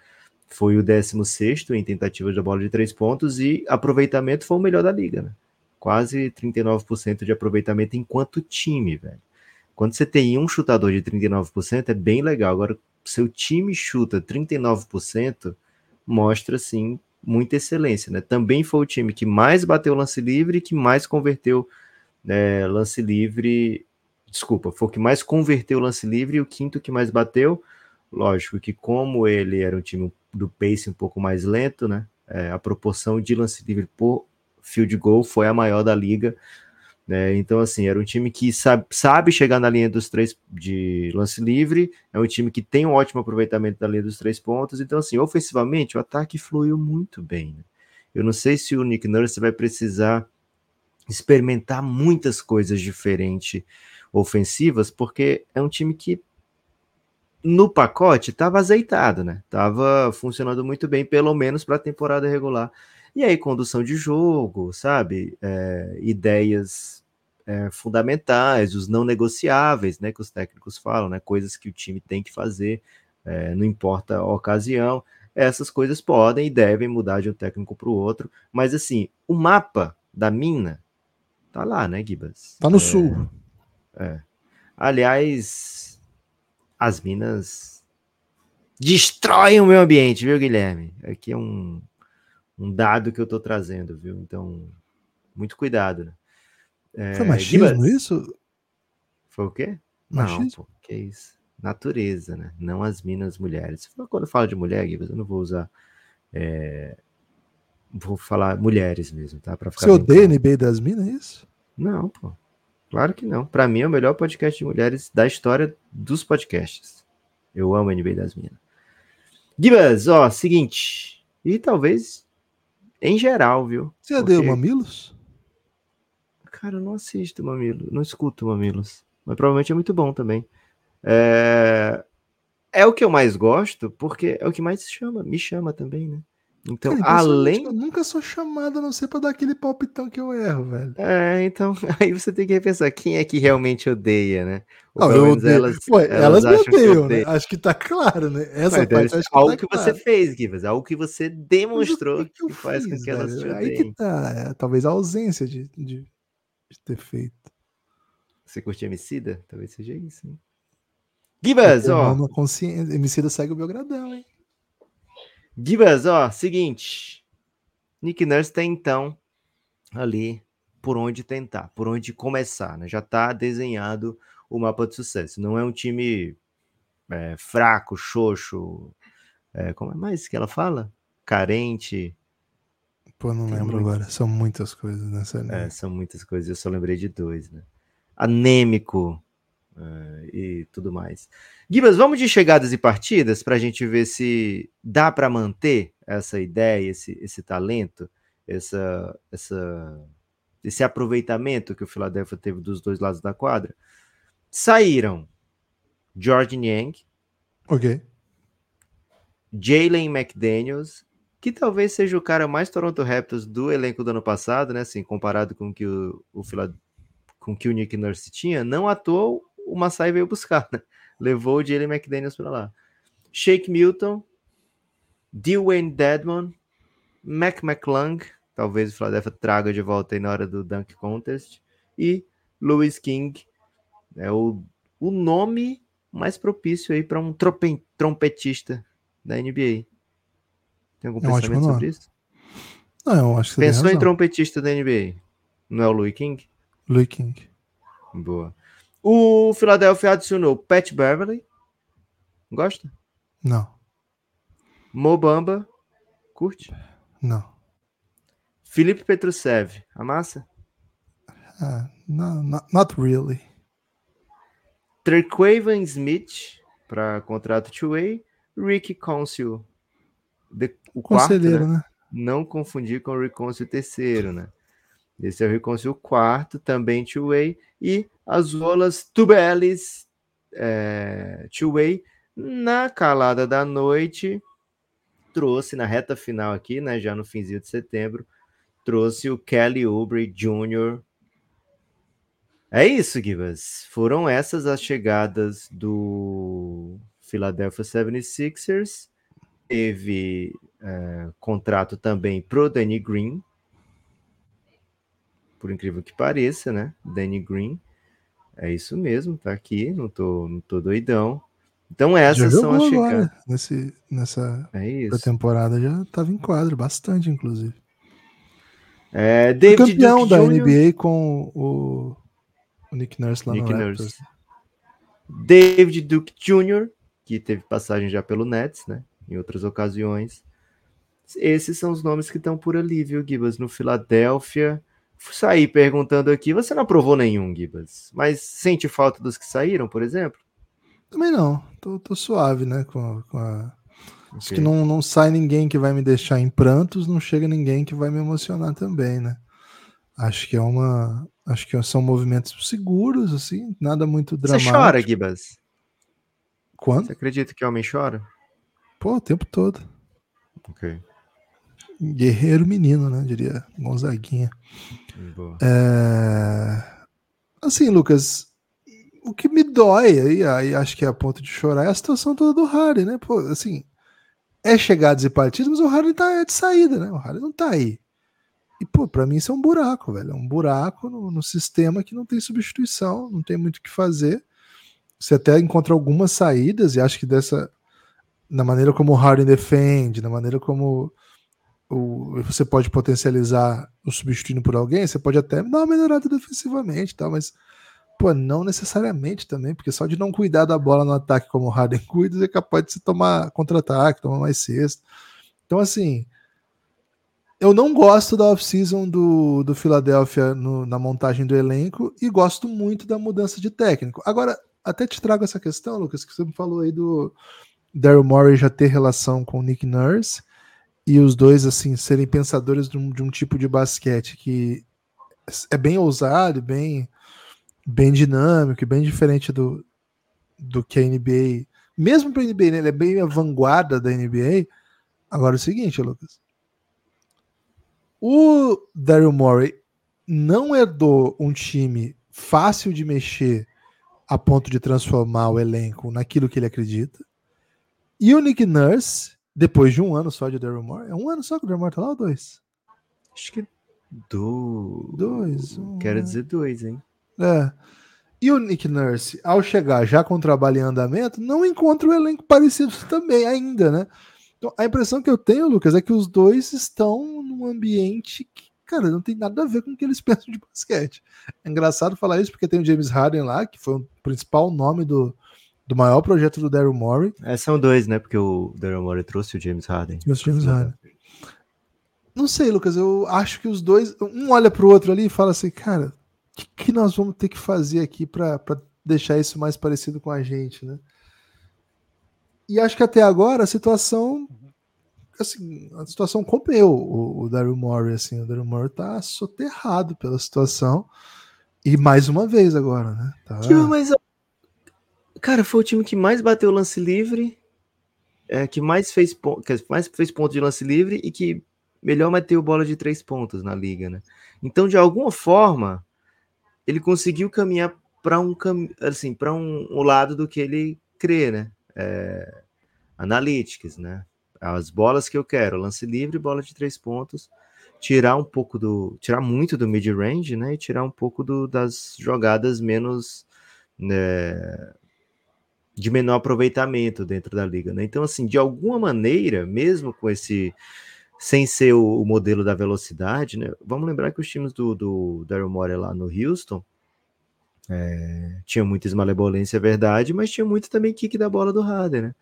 Foi o 16 em tentativa de bola de três pontos e aproveitamento foi o melhor da liga, né? Quase 39% de aproveitamento enquanto time, velho. Quando você tem um chutador de 39%, é bem legal. Agora, seu time chuta 39%, mostra, assim, muita excelência, né? Também foi o time que mais bateu lance livre e que mais converteu né, lance livre. Desculpa, foi o que mais converteu lance livre e o quinto que mais bateu. Lógico que, como ele era um time do pace um pouco mais lento, né? É, a proporção de lance livre por field goal foi a maior da liga. Né? Então, assim, era um time que sabe, sabe chegar na linha dos três de lance livre, é um time que tem um ótimo aproveitamento da linha dos três pontos. Então, assim, ofensivamente, o ataque fluiu muito bem. Né? Eu não sei se o Nick Nurse vai precisar experimentar muitas coisas diferentes ofensivas, porque é um time que no pacote estava azeitado, né? Tava funcionando muito bem, pelo menos para a temporada regular. E aí, condução de jogo, sabe? É, ideias é, fundamentais, os não negociáveis, né? Que os técnicos falam, né? Coisas que o time tem que fazer, é, não importa a ocasião. Essas coisas podem e devem mudar de um técnico para o outro. Mas, assim, o mapa da mina tá lá, né, Gibas? Tá no sul. É. Aliás, as minas destroem o meio ambiente, viu, Guilherme? Aqui é um um dado que eu tô trazendo, viu? Então, muito cuidado, né? É, Foi machismo Gibas, isso? Foi o quê? Machismo? Não, pô, que isso? Natureza, né? Não as minas mulheres. Quando eu falo de mulher, Gibas, eu não vou usar. É... Vou falar mulheres mesmo, tá? Pra ficar Você odeia claro. NBA das minas, é isso? Não, pô. Claro que não. Para mim é o melhor podcast de mulheres da história dos podcasts. Eu amo a NBA das minas. Gibas, ó, seguinte. E talvez em geral, viu? Você Porque... odeia Mamilos? Cara, eu não assisto Mamilos, não escuto Mamilos. Mas provavelmente é muito bom também. É... é o que eu mais gosto, porque é o que mais chama, me chama também, né? Então, Cara, além. Eu nunca sou chamado a não ser pra dar aquele palpitão que eu erro, velho. É, então, aí você tem que repensar quem é que realmente odeia, né? Ou não, eu odeio. Elas, Ué, elas, elas me odeiam, né? Acho que tá claro, né? Essa Mas parte acho que algo tá que claro. você fez, Givas, algo que você demonstrou que, que, faz fiz, com que elas te odeiem. Aí que tá, é, talvez a ausência de, de, de ter feito. Você curte Emicida? Talvez seja isso, hein? Gibas, ó. Consciência. Emicida segue o Belgradão, hein? Gibas, ó, seguinte. Nick Nurse tem então ali por onde tentar, por onde começar, né? Já tá desenhado o mapa de sucesso. Não é um time é, fraco, xoxo, é, como é mais que ela fala? Carente. Pô, não tem lembro muito... agora. São muitas coisas nessa linha. É, são muitas coisas. Eu só lembrei de dois, né? Anêmico uh, e tudo mais. Gibas, vamos de chegadas e partidas para a gente ver se dá para manter essa ideia, esse, esse talento, essa, essa, esse aproveitamento que o Philadelphia teve dos dois lados da quadra. Saíram George Niang, Ok. Jalen McDaniels, que talvez seja o cara mais Toronto Raptors do elenco do ano passado, né? Assim, comparado com que o, o com que o Nick Nurse tinha, não toa o Masai veio buscar, né? Levou o Jalen McDaniels para lá. Shake Milton, Dwayne Dedmon, Mac McClung, talvez o Philadelphia traga de volta aí na hora do Dunk Contest, e Louis King, é o, o nome mais propício aí para um trope- trompetista da NBA. Tem algum É um pensamento sobre isso? Não, eu acho que Pensou em trompetista da NBA? Não é o Louis King? Louis King. Boa. O Philadelphia adicionou Pat Beverly. Gosta? Não, Mo Bamba. Curte? não. Felipe Petrusev. Amassa? Ah, não, not, not really. Trequaven Smith para contrato two-way. Ricky Council. De- o quarto, Conselheiro, né? né? Não confundir com o Rick Council terceiro, né? Esse é o Council quarto, também two-way. E as Olas Tubelis é, two-way na calada da noite trouxe na reta final aqui, né, já no finzinho de setembro, trouxe o Kelly Oubre Jr. É isso, Gibas. Foram essas as chegadas do Philadelphia 76ers. Teve é, contrato também pro Danny Green. Por incrível que pareça, né? Danny Green. É isso mesmo, tá aqui. Não tô, não tô doidão. Então essas são as chegadas. Nesse, nessa É temporada já estava em quadro, bastante, inclusive. É, David campeão Duke da Jr., NBA com o, o Nick Nurse lá Nick no Nurse. David Duke Jr., que teve passagem já pelo Nets, né? Em outras ocasiões. Esses são os nomes que estão por ali, viu, Gibas? No Filadélfia. Saí perguntando aqui, você não aprovou nenhum, Gibas, mas sente falta dos que saíram, por exemplo? Também não, tô, tô suave, né? Com, com a... Acho Ok. que não, não sai ninguém que vai me deixar em prantos, não chega ninguém que vai me emocionar também, né? Acho que é uma. Acho que são movimentos seguros, assim, nada muito Você dramático. chora, Gibas? Quando? Você acredita que homem chora? Pô, o tempo todo. Ok. Guerreiro menino, né? Diria Gonzaguinha. É... Assim, Lucas, o que me dói aí, aí acho que é a ponto de chorar, é a situação toda do Harden, né? Pô, assim, é chegadas e partidas, mas o Harden tá é de saída, né? O Harden não tá aí. E, pô, pra mim isso é um buraco, velho. É um buraco no, no sistema que não tem substituição, não tem muito o que fazer. Você até encontra algumas saídas, e acho que dessa. Na maneira como o Harden defende, na maneira como o, você pode potencializar o substituindo por alguém, você pode até dar uma melhorada defensivamente, tal, mas pô, não necessariamente também, porque só de não cuidar da bola no ataque como o Harden cuida, é capaz de se tomar contra-ataque, tomar mais cesta. Então, assim, eu não gosto da off-season do, do Philadelphia no- na montagem do elenco e gosto muito da mudança de técnico. Agora, até te trago essa questão, Lucas, que você me falou aí do Daryl Morey já ter relação com o Nick Nurse e os dois assim serem pensadores de um, de um tipo de basquete que é bem ousado, bem bem dinâmico, bem diferente do, do que a NBA, mesmo para a NBA, né, ele é bem a vanguarda da NBA. Agora é o seguinte, Lucas, o Daryl Morey não herdou um time fácil de mexer a ponto de transformar o elenco naquilo que ele acredita. E o Nick Nurse, depois de um ano só de Daryl Morey, é um ano só que o Daryl Morey tá lá ou dois? Acho que do... Dois, um, Quero dizer dois, hein? É. E o Nick Nurse, ao chegar já com o trabalho em andamento, não encontra um elenco parecido também ainda, né? Então, a impressão que eu tenho, Lucas, é que os dois estão num ambiente que, cara, não tem nada a ver com o que eles pensam de basquete. É engraçado falar isso porque tem o James Harden lá, que foi o principal nome do, do maior projeto do Daryl Morey. É, são dois, né? Porque o Daryl Morey trouxe o James Harden. Trouxe o James Harden. Não sei, Lucas, eu acho que os dois, um olha pro outro ali e fala assim, cara, o que, que nós vamos ter que fazer aqui para deixar isso mais parecido com a gente, né? E acho que até agora a situação, assim, a situação comeu o, o Daryl Morey, assim, o Daryl Morey tá soterrado pela situação e mais uma vez agora, né? Tá, Tio, mas Cara, foi o time que mais bateu lance livre, é, que mais fez, que mais fez ponto de lance livre e que melhor meteu bola de três pontos na liga, né? Então, de alguma forma, ele conseguiu caminhar para um assim, para um, um, lado do que ele crê, né? É, analytics, né? As bolas que eu quero, lance livre, bola de três pontos, tirar um pouco do, tirar muito do mid range, né? E tirar um pouco do, das jogadas menos né, de menor aproveitamento dentro da liga, né? Então, assim, de alguma maneira, mesmo com esse sem ser o, o modelo da velocidade, né? Vamos lembrar que os times do, do Daryl Morey lá no Houston é, tinha muita esmalebolência, é verdade, mas tinha muito também kick da bola do Harden, né?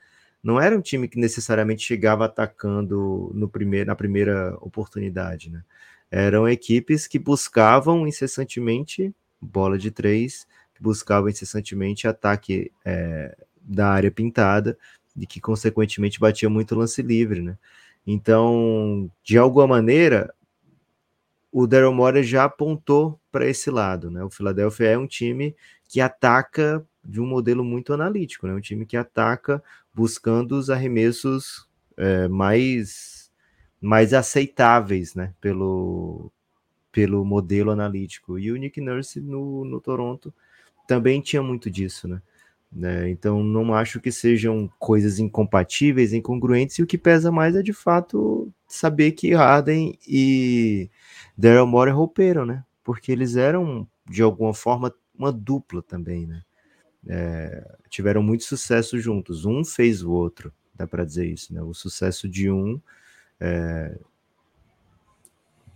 Não era um time que necessariamente chegava atacando no primeiro, na primeira oportunidade, né? Eram equipes que buscavam incessantemente bola de três, buscavam incessantemente ataque é, da área pintada e que, consequentemente, batia muito lance livre, né? Então, de alguma maneira, o Daryl Morey já apontou para esse lado, né? O Philadelphia é um time que ataca de um modelo muito analítico, né? Um time que ataca buscando os arremessos é, mais mais aceitáveis, né? Pelo pelo modelo analítico. E o Nick Nurse no, no Toronto também tinha muito disso, né? Né? Então, não acho que sejam coisas incompatíveis, incongruentes, e o que pesa mais é de fato saber que Harden e Daryl Morey romperam, né? Porque eles eram, de alguma forma, uma dupla também, né? É, tiveram muito sucesso juntos. Um fez o outro, dá para dizer isso, né? O sucesso de um é,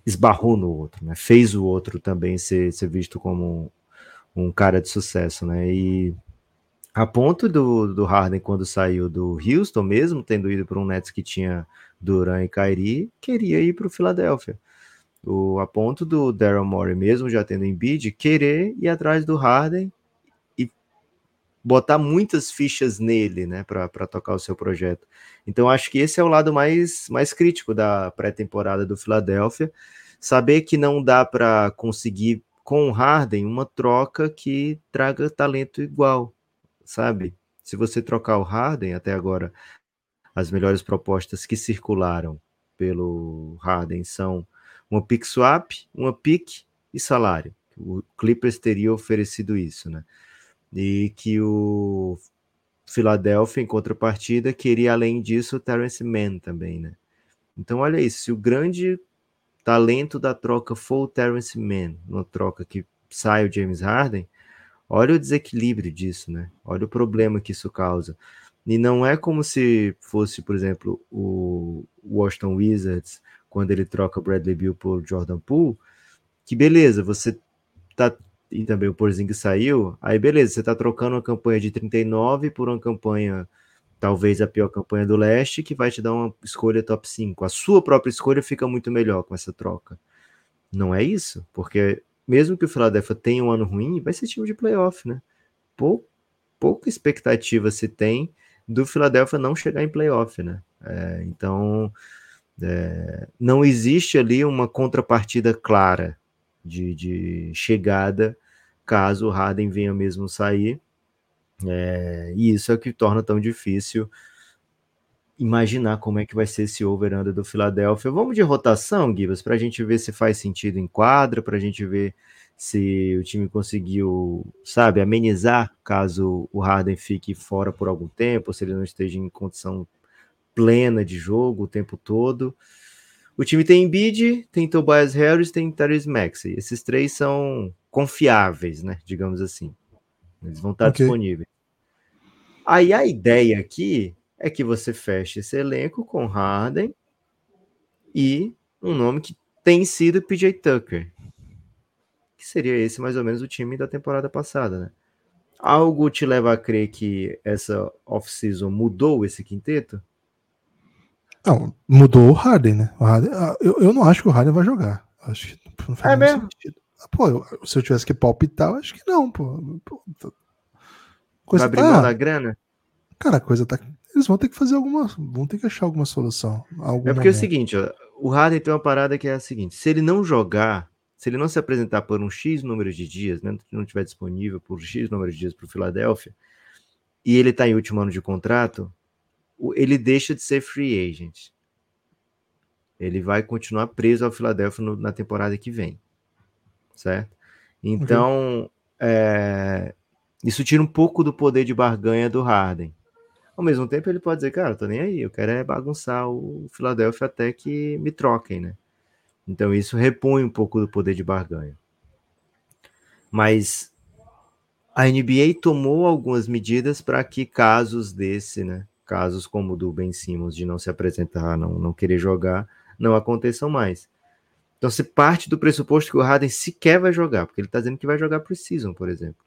esbarrou no outro, né? Fez o outro também ser, ser visto como um, cara de sucesso, né? E a ponto do, do Harden, quando saiu do Houston, mesmo tendo ido para um Nets que tinha Duran e Kyrie, queria ir para o Philadelphia. A ponto do Daryl Morey, mesmo já tendo Embiid, querer ir atrás do Harden e botar muitas fichas nele, né, para tocar o seu projeto. Então acho que esse é o lado mais, mais crítico da pré-temporada do Philadelphia, saber que não dá para conseguir com o Harden uma troca que traga talento igual, sabe? Se você trocar o Harden até agora, as melhores propostas que circularam pelo Harden são uma pick swap, uma pick e salário. O Clippers teria oferecido isso, né? E que o Philadelphia, em contrapartida, queria além disso o Terence Mann também, né? Então, olha isso, se o grande talento da troca for o Terence Mann, uma troca que sai o James Harden, Olha o desequilíbrio disso, né? Olha o problema que isso causa. E não é como se fosse, por exemplo, o Washington Wizards, quando ele troca Bradley Beal por Jordan Poole, que beleza, você tá e também o Porzingis saiu, aí beleza, você tá trocando uma campanha de 39 por uma campanha talvez a pior campanha do leste, que vai te dar uma escolha top 5. A sua própria escolha fica muito melhor com essa troca. Não é isso, porque mesmo que o Philadelphia tenha um ano ruim, vai ser time de playoff, né? Pou, pouca expectativa se tem do Philadelphia não chegar em playoff, né? É, então, é, não existe ali uma contrapartida clara de, de chegada caso o Harden venha mesmo sair. É, e isso é o que torna tão difícil imaginar como é que vai ser esse over-under do Philadelphia. Vamos de rotação, Gibas, para a gente ver se faz sentido em quadra, para a gente ver se o time conseguiu, sabe, amenizar caso o Harden fique fora por algum tempo, se ele não esteja em condição plena de jogo o tempo todo. O time tem Embiid, tem Tobias Harris, tem Tyrese Maxey. Esses três são confiáveis, né, digamos assim. Eles vão estar okay. disponíveis. Aí a ideia aqui é que você feche esse elenco com Harden e um nome que tem sido PJ Tucker, que seria esse mais ou menos o time da temporada passada, né? Algo te leva a crer que essa off-season mudou esse quinteto? Não, mudou o Harden, né? O Harden, ah, eu, eu não acho que o Harden vai jogar. Acho que não faz é mesmo? sentido. Ah, pô, eu, se eu tivesse que palpitar, eu acho que não, pô. pô coisa vai tá... da grana? Cara, a coisa tá eles vão ter que fazer alguma. Vão ter que achar alguma solução. Algum é porque momento. é o seguinte, ó, o Harden tem uma parada que é a seguinte: se ele não jogar, se ele não se apresentar por um X número de dias, né, não estiver disponível por X número de dias para o Philadelphia, e ele está em último ano de contrato, ele deixa de ser free agent. Ele vai continuar preso ao Philadelphia no, na temporada que vem, certo? Então, uhum. é, isso tira um pouco do poder de barganha do Harden. Ao mesmo tempo, ele pode dizer, cara, tô nem aí, eu quero é bagunçar o Philadelphia até que me troquem, né? Então, isso repõe um pouco do poder de barganha. Mas a NBA tomou algumas medidas para que casos desse, né? Casos como o do Ben Simmons de não se apresentar, não, não querer jogar, não aconteçam mais. Então você parte do pressuposto que o Harden sequer vai jogar, porque ele está dizendo que vai jogar Season, por exemplo.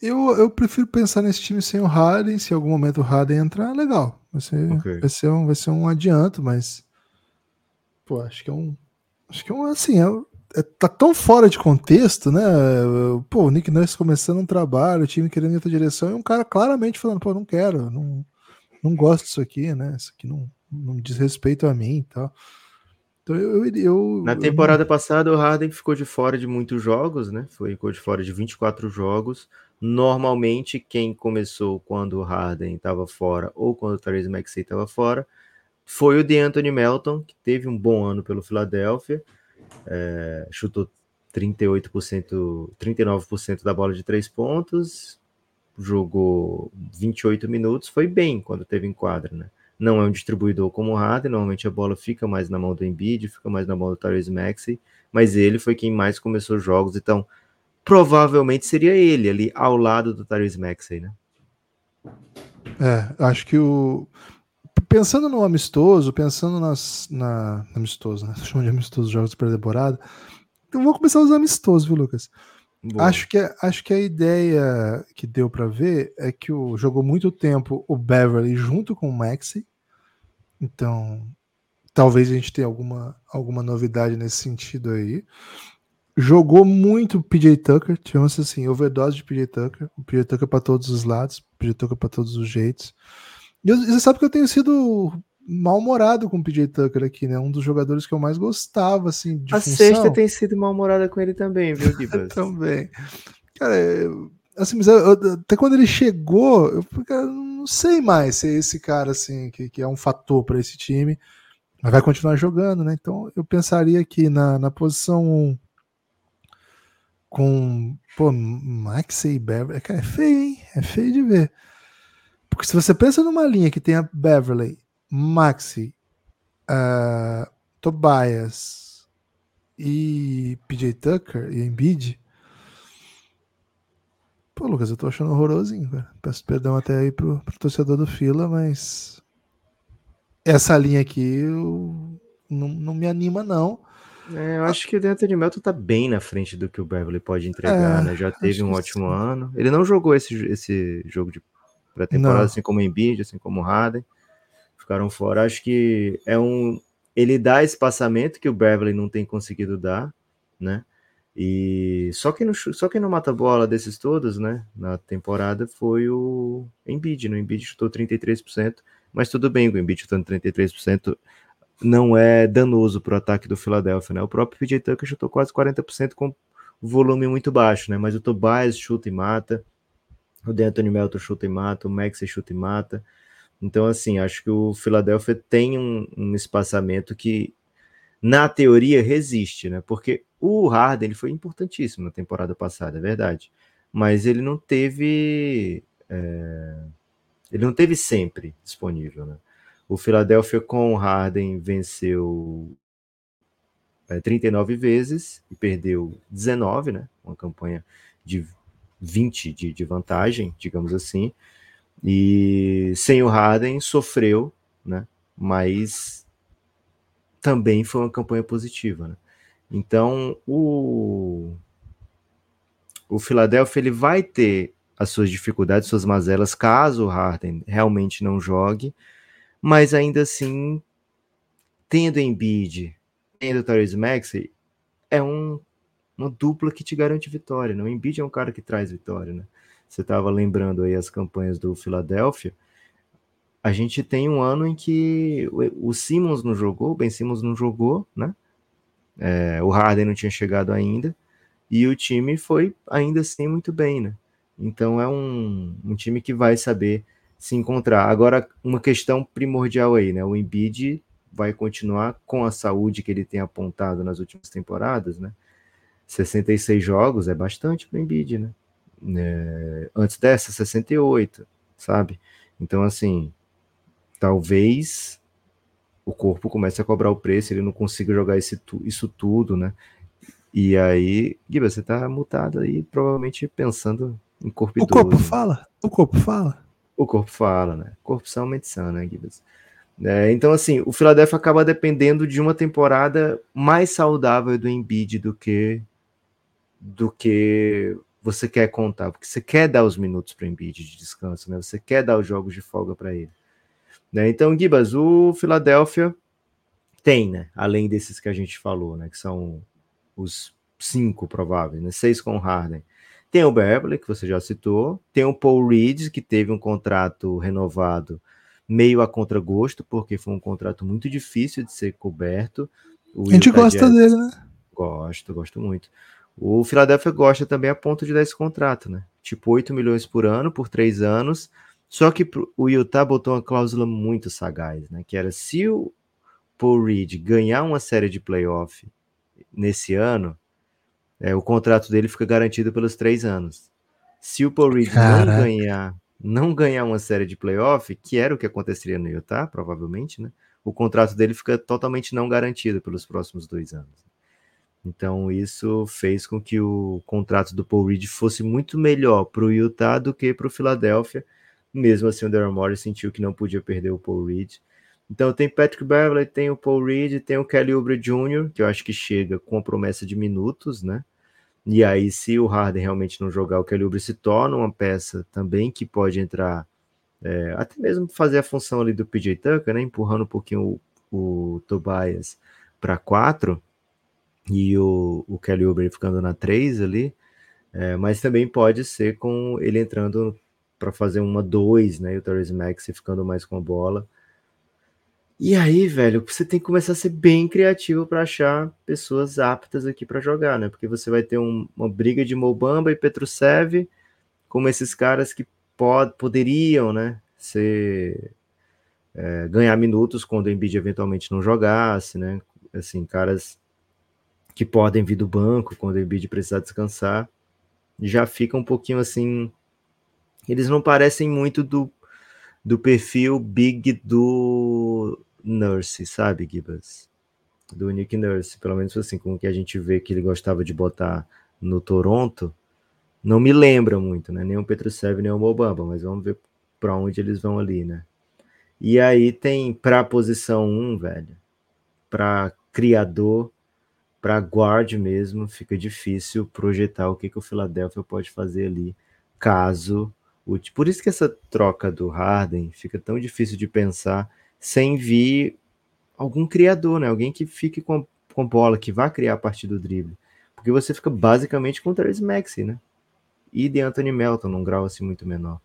Eu, eu prefiro pensar nesse time sem o Harden. Se em algum momento o Harden entrar, legal. Vai ser, okay. vai ser, um, vai ser um adianto, mas. Pô, acho que é um. Acho que é um. Assim, é, é, tá tão fora de contexto, né? Pô, o Nick Nurse começando um trabalho, o time querendo ir em outra direção, e um cara claramente falando, pô, não quero, não, não gosto disso aqui, né? Isso aqui não, não diz respeito a mim e tal. Então eu, eu, eu Na temporada eu... passada, o Harden ficou de fora de muitos jogos, né? Foi, ficou de fora de 24 jogos. Normalmente, quem começou quando o Harden estava fora ou quando o Therese Maxey estava fora foi o DeAnthony Melton, que teve um bom ano pelo Philadelphia, é, chutou 38%, 39% da bola de três pontos, jogou 28 minutos, foi bem quando teve em quadra, né? Não é um distribuidor como o Harden, normalmente a bola fica mais na mão do Embiid, fica mais na mão do Tyrese Maxey, mas ele foi quem mais começou jogos, então provavelmente seria ele ali ao lado do Tyrese Maxey, né? É, acho que o pensando no amistoso, pensando nas na amistoso, né? Chama de amistoso jogos de pré-temporada. Eu vou começar a usar amistoso, viu, Lucas? Boa. Acho que, acho que a ideia que deu para ver é que o, jogou muito tempo o Beverly junto com o Maxi. Então, talvez a gente tenha alguma, alguma novidade nesse sentido aí. Jogou muito PJ Tucker, tivemos assim, overdose de PJ Tucker, o PJ Tucker para todos os lados, PJ Tucker para todos os jeitos. E você sabe que eu tenho sido mal-humorado com o PJ Tucker aqui, né? Um dos jogadores que eu mais gostava, assim, de A função. sexta tem sido mal-humorada com ele também, viu, Gibas? também. Cara, eu, assim, mas eu, eu, até quando ele chegou, eu cara, não sei mais se é esse cara, assim, que, que é um fator para esse time, mas vai continuar jogando, né? Então eu pensaria que na, na posição com, pô, Maxey Beverly, cara, é feio, hein? É feio de ver. Porque se você pensa numa linha que tem a Beverly, Maxi, uh, Tobias e PJ Tucker e Embiid. Pô, Lucas, eu tô achando horrorosinho, cara. Peço perdão até aí pro, pro torcedor do Fila, mas essa linha aqui eu, não, não me anima, não. É, eu acho que o Deontay Melton tá bem na frente do que o Beverly pode entregar, é, né? Já teve um ótimo sim. ano. Ele não jogou esse, esse jogo de pré-temporada, assim como o Embiid, assim como o Harden ficaram fora. Acho que é um. Ele dá espaçamento que o Beverly não tem conseguido dar, né? E só quem não, só quem não mata bola desses todos, né? Na temporada foi o Embiid. No né? Embiid chutou 33%, mas tudo bem, o Embiid chutando 33% não é danoso para o ataque do Philadelphia, né? O próprio PJ Tucker chutou quase 40% com volume muito baixo, né? Mas o Tobias chuta e mata, o D'Anthony Melton chuta e mata, o Max chuta e mata. Então, assim, acho que o Philadelphia tem um, um, espaçamento que, na teoria, resiste, né? Porque o Harden ele foi importantíssimo na temporada passada, é verdade. Mas ele não teve. É... Ele não teve sempre disponível, né? O Philadelphia com o Harden venceu é, 39 vezes e perdeu 19, né? Uma campanha de 20 de, de vantagem, digamos assim. E sem o Harden sofreu, né? Mas também foi uma campanha positiva, né? Então, o o Philadelphia ele vai ter as suas dificuldades, suas mazelas, caso o Harden realmente não jogue, mas ainda assim, tendo Embiid, tendo Therese Maxey, é um, uma dupla que te garante vitória, né? O Embiid é um cara que traz vitória, né? você estava lembrando aí as campanhas do Philadelphia, a gente tem um ano em que o Simmons não jogou, o Ben Simmons não jogou, né? É, o Harden não tinha chegado ainda, e o time foi ainda assim muito bem, né? Então é um, um time que vai saber se encontrar. Agora, uma questão primordial aí, né? O Embiid vai continuar com a saúde que ele tem apontado nas últimas temporadas, né? 66 jogos é bastante para o Embiid, né? É, antes dessa, 68, sabe? Então, assim, talvez o corpo comece a cobrar o preço, ele não consiga jogar esse, isso tudo, né? E aí, Giba, você tá mutado aí, provavelmente pensando em corpo O corpo fala? O corpo fala? O corpo fala, né? Corrupção é medição, né, Gibas? É, então, assim, o Philadelphia acaba dependendo de uma temporada mais saudável do Embiid do que do que você quer contar, porque você quer dar os minutos para o Embiid de descanso, né? Você quer dar os jogos de folga para ele. Né? Então, Gibas, o Philadelphia tem, né? Além desses que a gente falou, né? Que são os cinco prováveis, né? Seis com Harden. Tem o Beverly, que você já citou. Tem o Paul Reed, que teve um contrato renovado meio a contragosto, porque foi um contrato muito difícil de ser coberto. O a gente Utah gosta Jazz, dele, né? Gosto, gosto muito. O Philadelphia gosta também a ponto de dar esse contrato, né? Tipo 8 milhões por ano, por três anos. Só que o Utah botou uma cláusula muito sagaz, né? Que era se o Paul Reed ganhar uma série de playoff nesse ano, é, o contrato dele fica garantido pelos três anos. Se o Paul Reed Caraca. não ganhar não ganhar uma série de playoff, que era o que aconteceria no Utah, provavelmente, né? O contrato dele fica totalmente não garantido pelos próximos dois anos. Então, isso fez com que o contrato do Paul Reed fosse muito melhor para o Utah do que para o Philadelphia. Mesmo assim, o Daryl Morey sentiu que não podia perder o Paul Reed. Então, tem Patrick Beverley, tem o Paul Reed, tem o Kelly Oubre Jr., que eu acho que chega com a promessa de minutos, né? E aí, se o Harden realmente não jogar, o Kelly Oubre se torna uma peça também que pode entrar, é, até mesmo fazer a função ali do PJ Tucker, né? Empurrando um pouquinho o, o Tobias para quatro e o, o Kelly Oubre ficando na três ali. É, mas também pode ser com ele entrando para fazer uma dois, né? E o Torres Max ficando mais com a bola. E aí, velho, você tem que começar a ser bem criativo para achar pessoas aptas aqui para jogar, né? Porque você vai ter um, uma briga de Mobamba e Petrusev, como esses caras que pod, poderiam, né, ser é, ganhar minutos quando o Embiid eventualmente não jogasse, né? Assim, caras que podem vir do banco quando o Embiid precisar descansar. Já fica um pouquinho assim, eles não parecem muito do do perfil big do Nurse, sabe, Gibas? Do Nick Nurse, pelo menos assim, com o que a gente vê que ele gostava de botar no Toronto, não me lembra muito, né? Nem o Petrusev, nem o Mobamba, mas vamos ver para onde eles vão ali, né? E aí tem para posição 1, velho, para criador, para guard mesmo, fica difícil projetar o que, que o Philadelphia pode fazer ali, caso por isso que essa troca do Harden fica tão difícil de pensar sem vir algum criador, né? Alguém que fique com, com bola, que vá criar a partir do drible. Porque você fica basicamente com o Travis Maxi, né? E de Anthony Melton, num grau assim muito menor.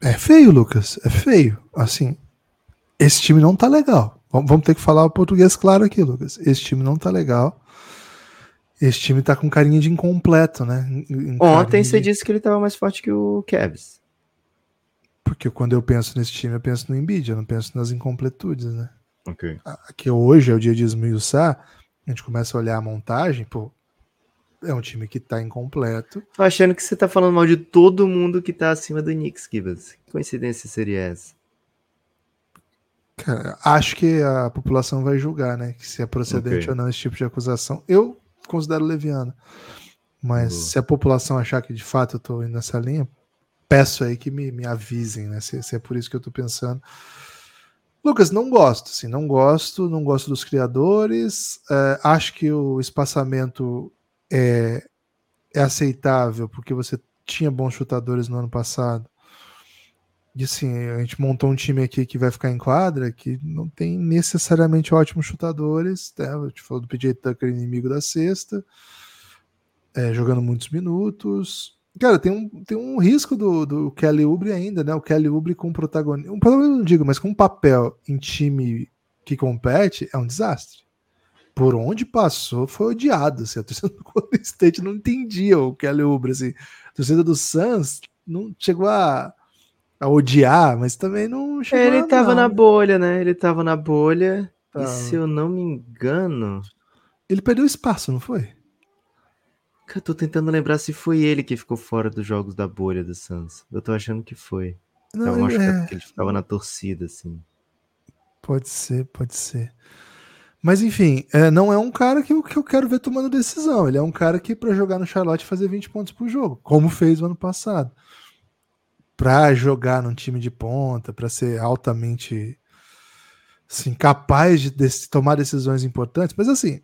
É feio, Lucas. É feio. Assim, esse time não tá legal. Vamos ter que falar o português claro aqui, Lucas. Esse time não tá legal. Esse time tá com carinha de incompleto, né? Ontem você de... disse que ele tava mais forte que o Cavs. Porque quando eu penso nesse time, eu penso no Embiid, eu não penso nas incompletudes, né? Ok. Aqui hoje é o dia de esmiuçar, a gente começa a olhar a montagem, pô, é um time que tá incompleto. Tô achando que você tá falando mal de todo mundo que tá acima do Knicks, Kibas. Que coincidência seria essa? Cara, acho que a população vai julgar, né? Se é procedente okay. ou não esse tipo de acusação. Eu considero leviano. Mas se a população achar que de fato eu tô indo nessa linha, peço aí que me, me avisem, né? Se, se, é por isso que eu tô pensando. Lucas, não gosto, assim, não gosto, não gosto dos criadores. É, acho que o espaçamento é, é aceitável, porque você tinha bons chutadores no ano passado. E assim, a gente montou um time aqui que vai ficar em quadra, que não tem necessariamente ótimos chutadores. Né? A gente falou do PJ Tucker, inimigo da sexta, é, jogando muitos minutos. Cara, tem um, tem um risco do, do Kelly Oubre ainda, né? O Kelly Oubre com protagonismo, um protagonismo não digo, mas com um papel em time que compete é um desastre. Por onde passou foi odiado, assim, a torcida do Golden State não entendia o Kelly Oubre, assim. A torcida do Suns não chegou a, a odiar, mas também não chegou Ele tava não. na bolha, né? Ele tava na bolha. Tava. E se eu não me engano. Ele perdeu espaço, não foi? Eu tô tentando lembrar se foi ele que ficou fora dos jogos da bolha do Suns. Eu tô achando que foi. Não, Tava ele- machucado é, porque ele ficava na torcida, assim. pode ser, pode ser. Mas enfim, é, não é um cara que eu, que eu quero ver tomando decisão. Ele é um cara que, pra jogar no Charlotte, fazer 20 pontos por jogo, como fez o ano passado. Pra jogar num time de ponta, pra ser altamente assim, capaz de dec- tomar decisões importantes. Mas assim,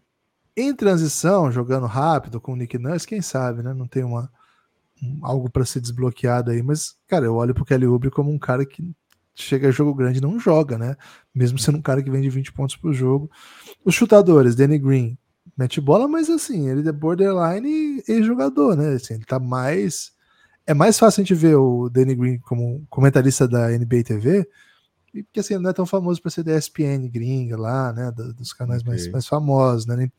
em transição, jogando rápido com o Nick Nurse, quem sabe, né? Não tem uma, um- algo para ser desbloqueado aí. Mas, cara, eu olho pro Kelly Oubre como um cara que chega a jogo grande não joga, né? Mesmo sendo um cara que vende 20 pontos por jogo. Os chutadores, Danny Green, mete bola, mas assim, ele é borderline e jogador, né? Assim, ele tá mais. É mais fácil a gente ver o Danny Green como comentarista da NBA TV, e porque assim, ele não é tão famoso para ser da ESPN gringa lá, né? Dos canais mais, Ok. mais famosos, né?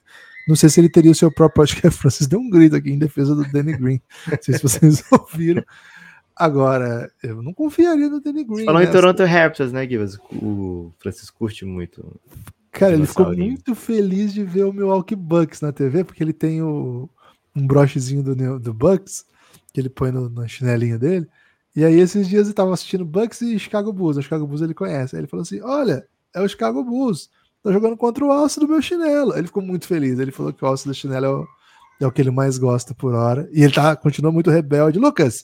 Não sei se ele teria o seu próprio podcast. Francis deu um grito aqui em defesa do Danny Green. Não sei se vocês ouviram. Agora, eu não confiaria no Danny Green. Falou né? em Toronto Raptors, né, Gibas? O Francisco curte muito. Cara, ele ficou muito feliz de ver o Milwaukee Bucks na TV, porque ele tem o, um brochezinho do, do Bucks, que ele põe no, no chinelinho dele. E aí, esses dias ele tava assistindo Bucks e Chicago Bulls. O Chicago Bulls ele conhece. Aí ele falou assim: Olha, é o Chicago Bulls. Tá jogando contra o alce do meu chinelo. Ele ficou muito feliz. Ele falou que o alce do chinelo é o, é o que ele mais gosta por hora. E ele tá, continua muito rebelde. Lucas,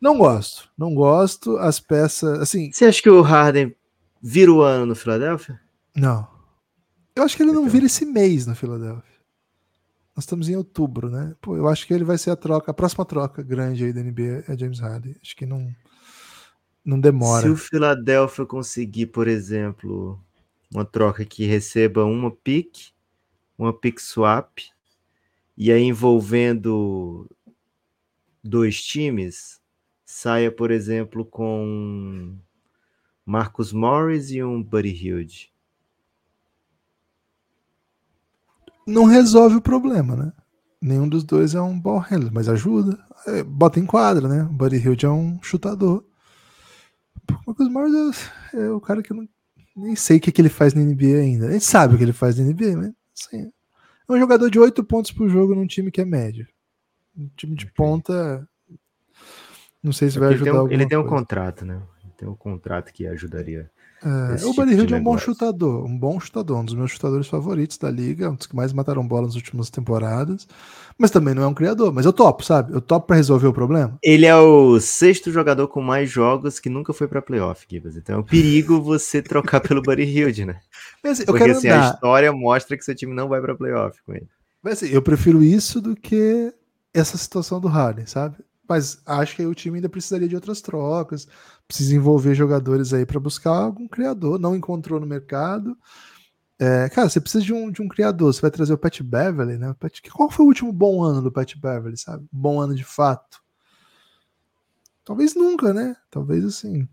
não gosto. Não gosto. As peças. Assim, Você acha que o Harden vira o ano no Philadelphia? Não. Eu acho que ele não vira esse mês no Philadelphia. Nós estamos em outubro, né? Pô, eu acho que ele vai ser a troca, a próxima troca grande aí da NBA é James Harden. Acho que não não demora. Se o Philadelphia conseguir, por exemplo, uma troca que receba uma pick, uma pick swap, e aí envolvendo dois times, saia, por exemplo, com Marcus Morris e um Buddy Hilde. Não resolve o problema, né? Nenhum dos dois é um ball handler, mas ajuda. É, bota em quadra, né? O Buddy Hield é um chutador. O Marcus Morris é, é o cara que eu não, nem sei o que, que ele faz na NBA ainda. A gente sabe o que ele faz na NBA, mas assim, é um jogador de 8 pontos por jogo num time que é médio. Um time de ponta. Não sei se vai ele ajudar tem um, ele tem um contrato, né? Ele tem um contrato que ajudaria. É, o tipo Buddy de Hield é um bom chutador, um bom chutador, um dos meus chutadores favoritos da liga, um dos que mais mataram bola nas últimas temporadas, mas também não é um criador, mas eu topo, sabe? Eu topo pra resolver o problema. Ele é o sexto jogador com mais jogos que nunca foi pra playoff, Gibas. Então é um perigo você trocar pelo Buddy Hilde, né? Mas, assim, Porque assim, a andar, história mostra que seu time não vai pra playoff com ele. mas, assim, eu prefiro isso do que essa situação do Harden, sabe? Mas acho que aí o time ainda precisaria de outras trocas, precisa envolver jogadores aí pra buscar algum criador, não encontrou no mercado. É, cara, você precisa de um, de um criador, você vai trazer o Pat Beverly, né? Pat- qual foi o último bom ano do Pat Beverly, sabe? Bom ano de fato. Talvez nunca, né? Talvez assim,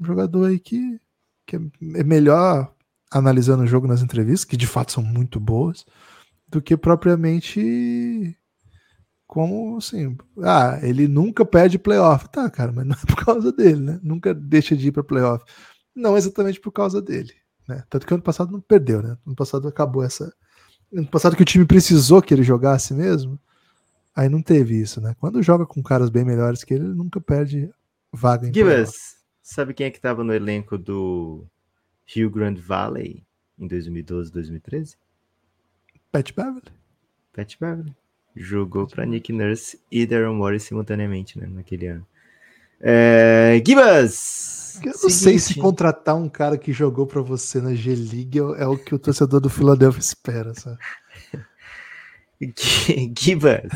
um jogador aí que, que é melhor analisando o jogo nas entrevistas, que de fato são muito boas, do que propriamente como assim, ah, ele nunca perde playoff. Tá, cara, mas não é por causa dele, né? Nunca deixa de ir para playoff. Não exatamente por causa dele, né? Tanto que ano passado não perdeu, né? Ano passado acabou essa. Ano passado que o time precisou que ele jogasse mesmo, aí não teve isso, né? Quando joga com caras bem melhores que ele, ele nunca perde vaga em playoff. Gibas, sabe quem é que tava no elenco do Rio Grande Valley em 2012, 2013? Pat Beverly. Pat Beverly. Jogou pra Nick Nurse e Daryl Morey simultaneamente, né? Naquele ano. É... Gibas! Eu não sei se seguinte, contratar um cara que jogou pra você na G-League é é o que o torcedor do Philadelphia espera, sabe? Gi- Gibas!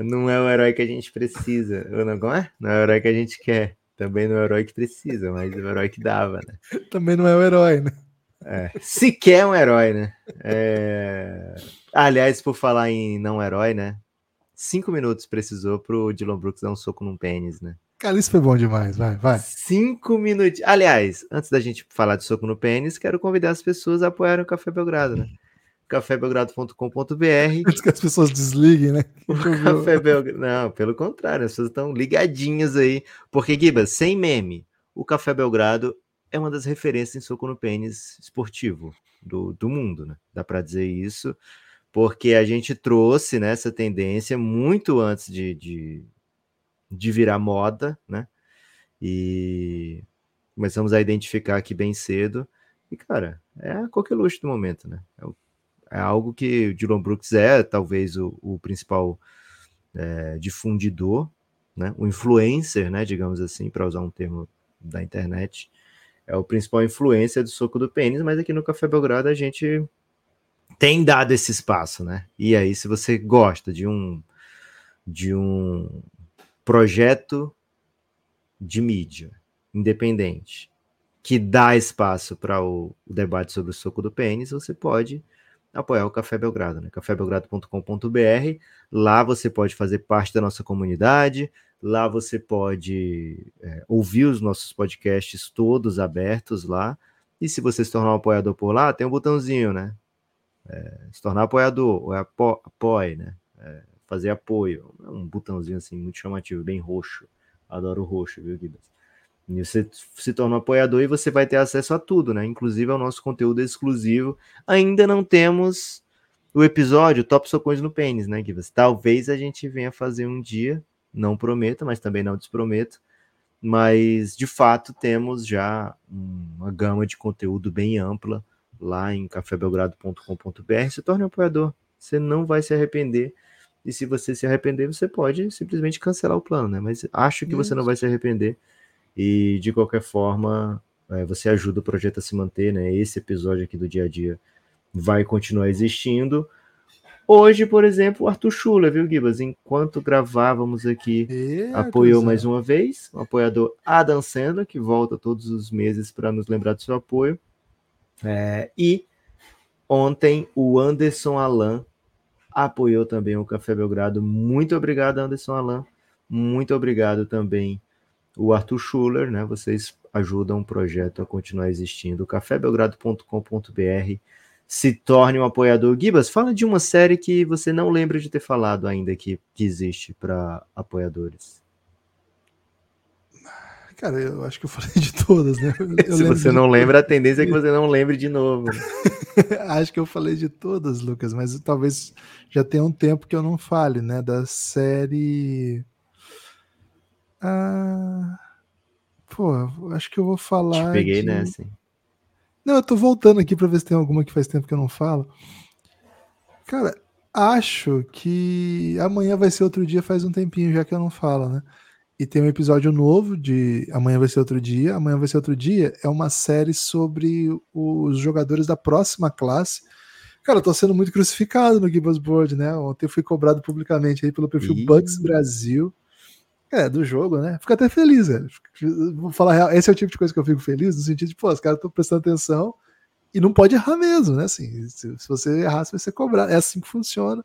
Não é o herói que a gente precisa. Ou não, é? Não é o herói que a gente quer. Também não é o herói que precisa, mas é o herói que dava, né? Também não é o herói, né? É, sequer um herói, né? É... Aliás, por falar em não herói, né? Cinco minutos precisou pro Dylan Brooks dar um soco num pênis, né? Cara, isso foi bom demais. Vai, vai. Cinco minutos. Aliás, antes da gente falar de soco no pênis, quero convidar as pessoas a apoiarem o Café Belgrado, né? cafébelgrado.com.br. Antes que as pessoas desliguem, né? O Café Belgrado. Não, pelo contrário, as pessoas estão ligadinhas aí. Porque, Giba, sem meme, o Café Belgrado é uma das referências em soco no pênis esportivo do, do mundo, né? Dá para dizer isso, porque a gente trouxe né, essa tendência muito antes de, de, de virar moda, né? E começamos a identificar aqui bem cedo. E, cara, é a coqueluche do momento, né? É, é, algo que o Dylan Brooks é, talvez, o, o principal é, difundidor, né? O influencer, né? Digamos assim, para usar um termo da internet. É o principal influência do soco do pênis, mas aqui no Café Belgrado a gente tem dado esse espaço, né? E aí, se você gosta de um de um projeto de mídia independente que dá espaço para o, o, debate sobre o soco do pênis, você pode apoiar o Café Belgrado, né? cafébelgrado.com.br. Lá você pode fazer parte da nossa comunidade, lá você pode é, ouvir os nossos podcasts todos abertos lá. E se você se tornar um apoiador por lá, tem um botãozinho, né? É, se tornar apoiador, ou é apo apoie, né? É, fazer apoio. É um botãozinho assim muito chamativo, bem roxo. Adoro roxo, viu, Guidas? E você se torna um apoiador e você vai ter acesso a tudo, né? Inclusive ao nosso conteúdo exclusivo. Ainda não temos o episódio Top Socões no Pênis, né, Guivas? Talvez a gente venha fazer um dia, não prometo, mas também não desprometo. Mas de fato temos já uma gama de conteúdo bem ampla lá em cafébelgrado.com.br. Se torne um apoiador, você não vai se arrepender. E se você se arrepender, você pode simplesmente cancelar o plano, né? Mas acho que Isso. você não vai se arrepender e de qualquer forma, é, você ajuda o projeto a se manter, né? Esse episódio aqui do dia a dia vai continuar existindo. Hoje, por exemplo, o Arthur Schuller, viu, Gibas? Enquanto gravávamos aqui, e, apoiou mais uma vez. O apoiador Adam Sandler, que volta todos os meses para nos lembrar do seu apoio. É, e ontem o Anderson Alan apoiou também o Café Belgrado. Muito obrigado, Anderson Alan. Muito obrigado também o Arthur Schuller, né? Vocês ajudam o projeto a continuar existindo. cafébelgrado.com.br se torne um apoiador. Gibas, fala de uma série que você não lembra de ter falado ainda que, que existe para apoiadores. Cara, eu acho que eu falei de todas, né? Eu Se você não lembra, a tendência é que você não lembre de novo. acho que eu falei de todas, Lucas, mas talvez já tenha um tempo que eu não fale, né? Da série ah, pô, acho que eu vou falar. Te peguei de... nessa. Hein? Não, eu tô voltando aqui para ver se tem alguma que faz tempo que eu não falo. Cara, acho que amanhã vai ser outro dia, faz um tempinho já que eu não falo, né? E tem um episódio novo de Amanhã vai ser outro dia. Amanhã vai ser outro dia. É uma série sobre os jogadores da próxima classe. Cara, eu tô sendo muito crucificado no Gibbons Board, né? Ontem eu fui cobrado publicamente aí pelo perfil Ih. Bugs Brasil é, do jogo, né? Fico até feliz, velho. Vou falar real, esse é o tipo de coisa que eu fico feliz, no sentido de, pô, os caras estão prestando atenção e não pode errar mesmo, né? Assim, se, se, você errar, você vai ser cobrado. É assim que funciona.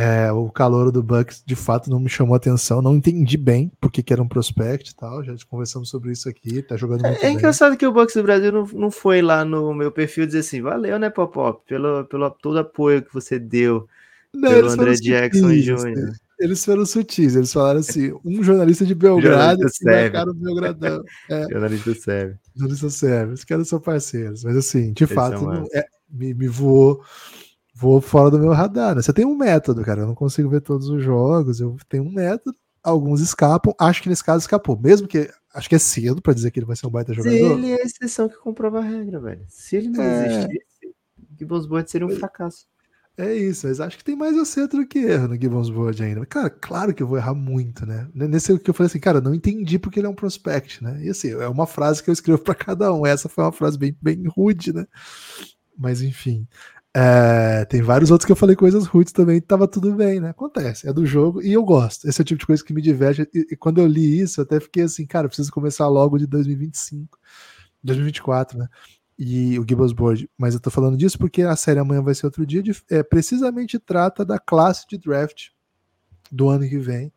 É, o calor do Bucks de fato não me chamou atenção, não entendi bem porque que era um prospect e tal. Já conversamos sobre isso aqui, tá jogando muito é, é engraçado que o Bucks do Brasil não, não foi lá no meu perfil dizer assim: valeu, né, Popop, pelo, pelo todo apoio que você deu não, pelo André Jackson Jr. Eles foram sutis, eles falaram assim: um jornalista de Belgrado e marcaram o Belgradão. É, jornalista serve. Jornalista serve. Os caras são parceiros. Mas assim, de fato, não, é, me, me voou, voou fora do meu radar. Né? Você tem um método, cara. Eu não consigo ver todos os jogos. Eu tenho um método. Alguns escapam. Acho que nesse caso escapou. Mesmo que. Acho que é cedo para dizer que ele vai ser um baita jogador. Ele é a exceção que comprova a regra, velho. Se ele não é... existisse, Gibbons Boyd seria um fracasso. É isso, mas acho que tem mais acerto do que erro no Gibbons Board ainda. Cara, claro que eu vou errar muito, né? Nesse que eu falei assim, cara, não entendi porque ele é um prospect, né? E assim, é uma frase que eu escrevo para cada um. Essa foi uma frase bem, bem rude, né? Mas enfim. É, tem vários outros que eu falei coisas rudes também, tava tudo bem, né? Acontece, é do jogo e eu gosto. Esse é o tipo de coisa que me diverte. E, e quando eu li isso, eu até fiquei assim, cara, preciso começar logo de 2025, 2024, né? e o Gibbons Board, mas eu tô falando disso porque a série amanhã vai ser outro dia, de, é, precisamente trata da classe de draft do ano que vem.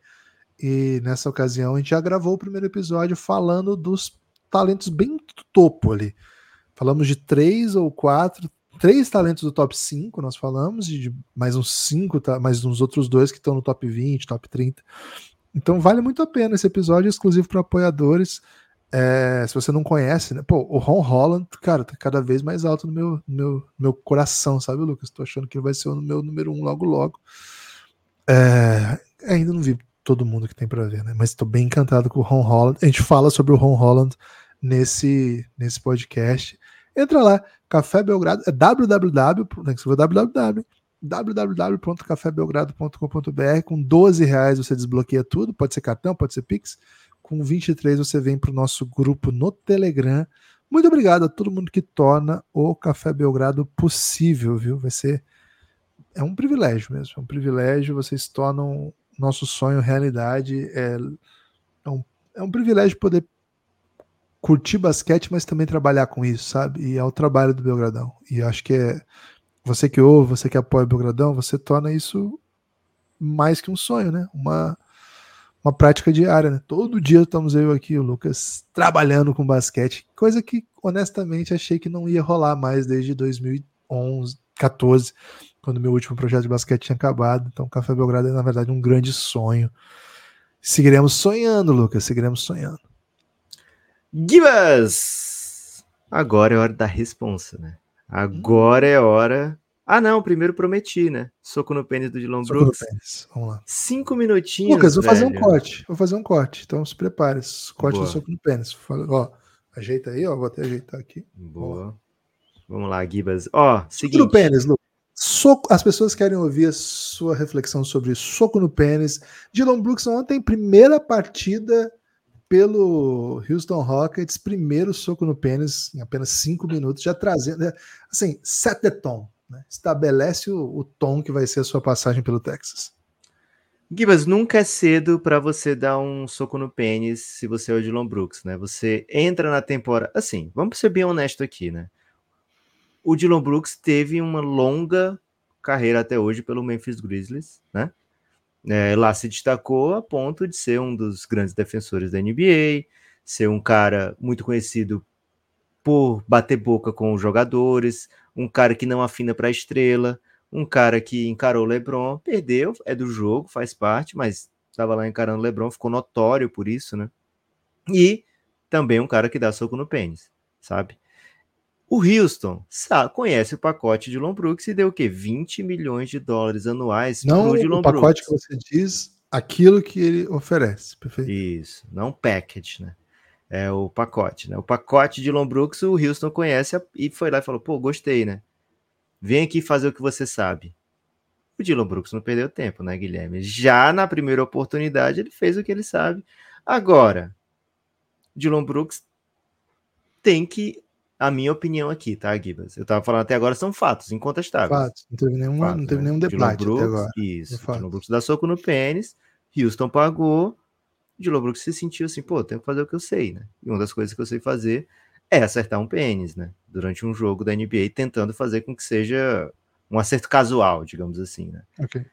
E nessa ocasião a gente já gravou o primeiro episódio falando dos talentos bem topo ali. Falamos de três ou quatro três talentos do top 5, nós falamos, e mais uns cinco, tá, mais uns outros dois que estão no top 20, top 30. Então vale muito a pena esse episódio exclusivo para apoiadores. É, se você não conhece, né? Pô, o Ron Holland, cara, tá cada vez mais alto no meu, meu, meu coração, sabe, Lucas? Tô achando que ele vai ser o meu número um logo logo. É, ainda não vi todo mundo que tem para ver, né? Mas estou bem encantado com o Ron Holland. A gente fala sobre o Ron Holland nesse, nesse podcast. Entra lá, Café Belgrado, é www, né, www www.cafébelgrado.com.br com 12 reais você desbloqueia tudo, pode ser cartão, pode ser Pix, com 23 você vem para o nosso grupo no Telegram. Muito obrigado a todo mundo que torna o Café Belgrado possível, viu? Vai ser é um privilégio mesmo, é um privilégio, vocês tornam nosso sonho realidade, é, é, um, é um privilégio poder curtir basquete, mas também trabalhar com isso, sabe? E é o trabalho do Belgradão. E acho que é você que ouve, você que apoia o Belgradão, você torna isso mais que um sonho, né? Uma, uma prática diária, né? Todo dia estamos eu aqui, o Lucas, trabalhando com basquete, coisa que honestamente achei que não ia rolar mais desde 2011, 14, quando meu último projeto de basquete tinha acabado. Então, Café Belgrado é na verdade um grande sonho. Seguiremos sonhando, Lucas, seguiremos sonhando. Gibas! Agora é hora da responsa, né? Agora é hora. Ah, não, primeiro prometi, né? Soco no pênis do Dylan Soco Brooks. Vamos lá. Cinco minutinhos. Lucas, vou velho. fazer um corte. Vou fazer um corte. Então se prepare. Corte Boa. do soco no pênis. Ó, ajeita aí, ó. Vou até ajeitar aqui. Boa. Vamos lá, Gibas. Ó, seguinte. Soco no pênis, Lucas. Soco, as pessoas querem ouvir a sua reflexão sobre soco no pênis. Dylan Brooks ontem, primeira partida pelo Houston Rockets, primeiro soco no pênis em apenas cinco minutos, já trazendo, assim, set the tone, né? estabelece o, o, tom que vai ser a sua passagem pelo Texas. Gibas, nunca é cedo para você dar um soco no pênis se você é o Dylan Brooks, né? Você entra na temporada, assim, vamos ser bem honesto aqui, né? O Dylan Brooks teve uma longa carreira até hoje pelo Memphis Grizzlies, né? É, lá se destacou a ponto de ser um dos grandes defensores da NBA, ser um cara muito conhecido por bater boca com os jogadores, um cara que não afina para a estrela, um cara que encarou LeBron, perdeu, é do jogo, faz parte, mas estava lá encarando LeBron, ficou notório por isso, né? E também um cara que dá soco no pênis, sabe? O Houston sabe, conhece o pacote de Lon Brooks e deu o quê? 20 milhões de dólares anuais não o pacote Brooks. que você diz, aquilo que ele oferece, perfeito. Isso, não package, né? É o pacote, né? O pacote de Lon Brooks o Houston conhece e foi lá e falou, pô, gostei, né? Vem aqui fazer o que você sabe. O Dylan Brooks não perdeu tempo, né, Guilherme? Já na primeira oportunidade ele fez o que ele sabe. Agora, Dylan Brooks tem que a minha opinião aqui, tá, Gibas? Eu tava falando até agora, são fatos incontestáveis. Fatos, não teve, nenhuma, fatos, não teve né? nenhum debate Brooks, até agora. Isso, Dylan Brooks dá soco no pênis, Houston pagou, Dylan Brooks se sentiu assim, pô, tenho que fazer o que eu sei, né? E uma das coisas que eu sei fazer é acertar um pênis, né? Durante um jogo da NBA, tentando fazer com que seja um acerto casual, digamos assim, né? Ok.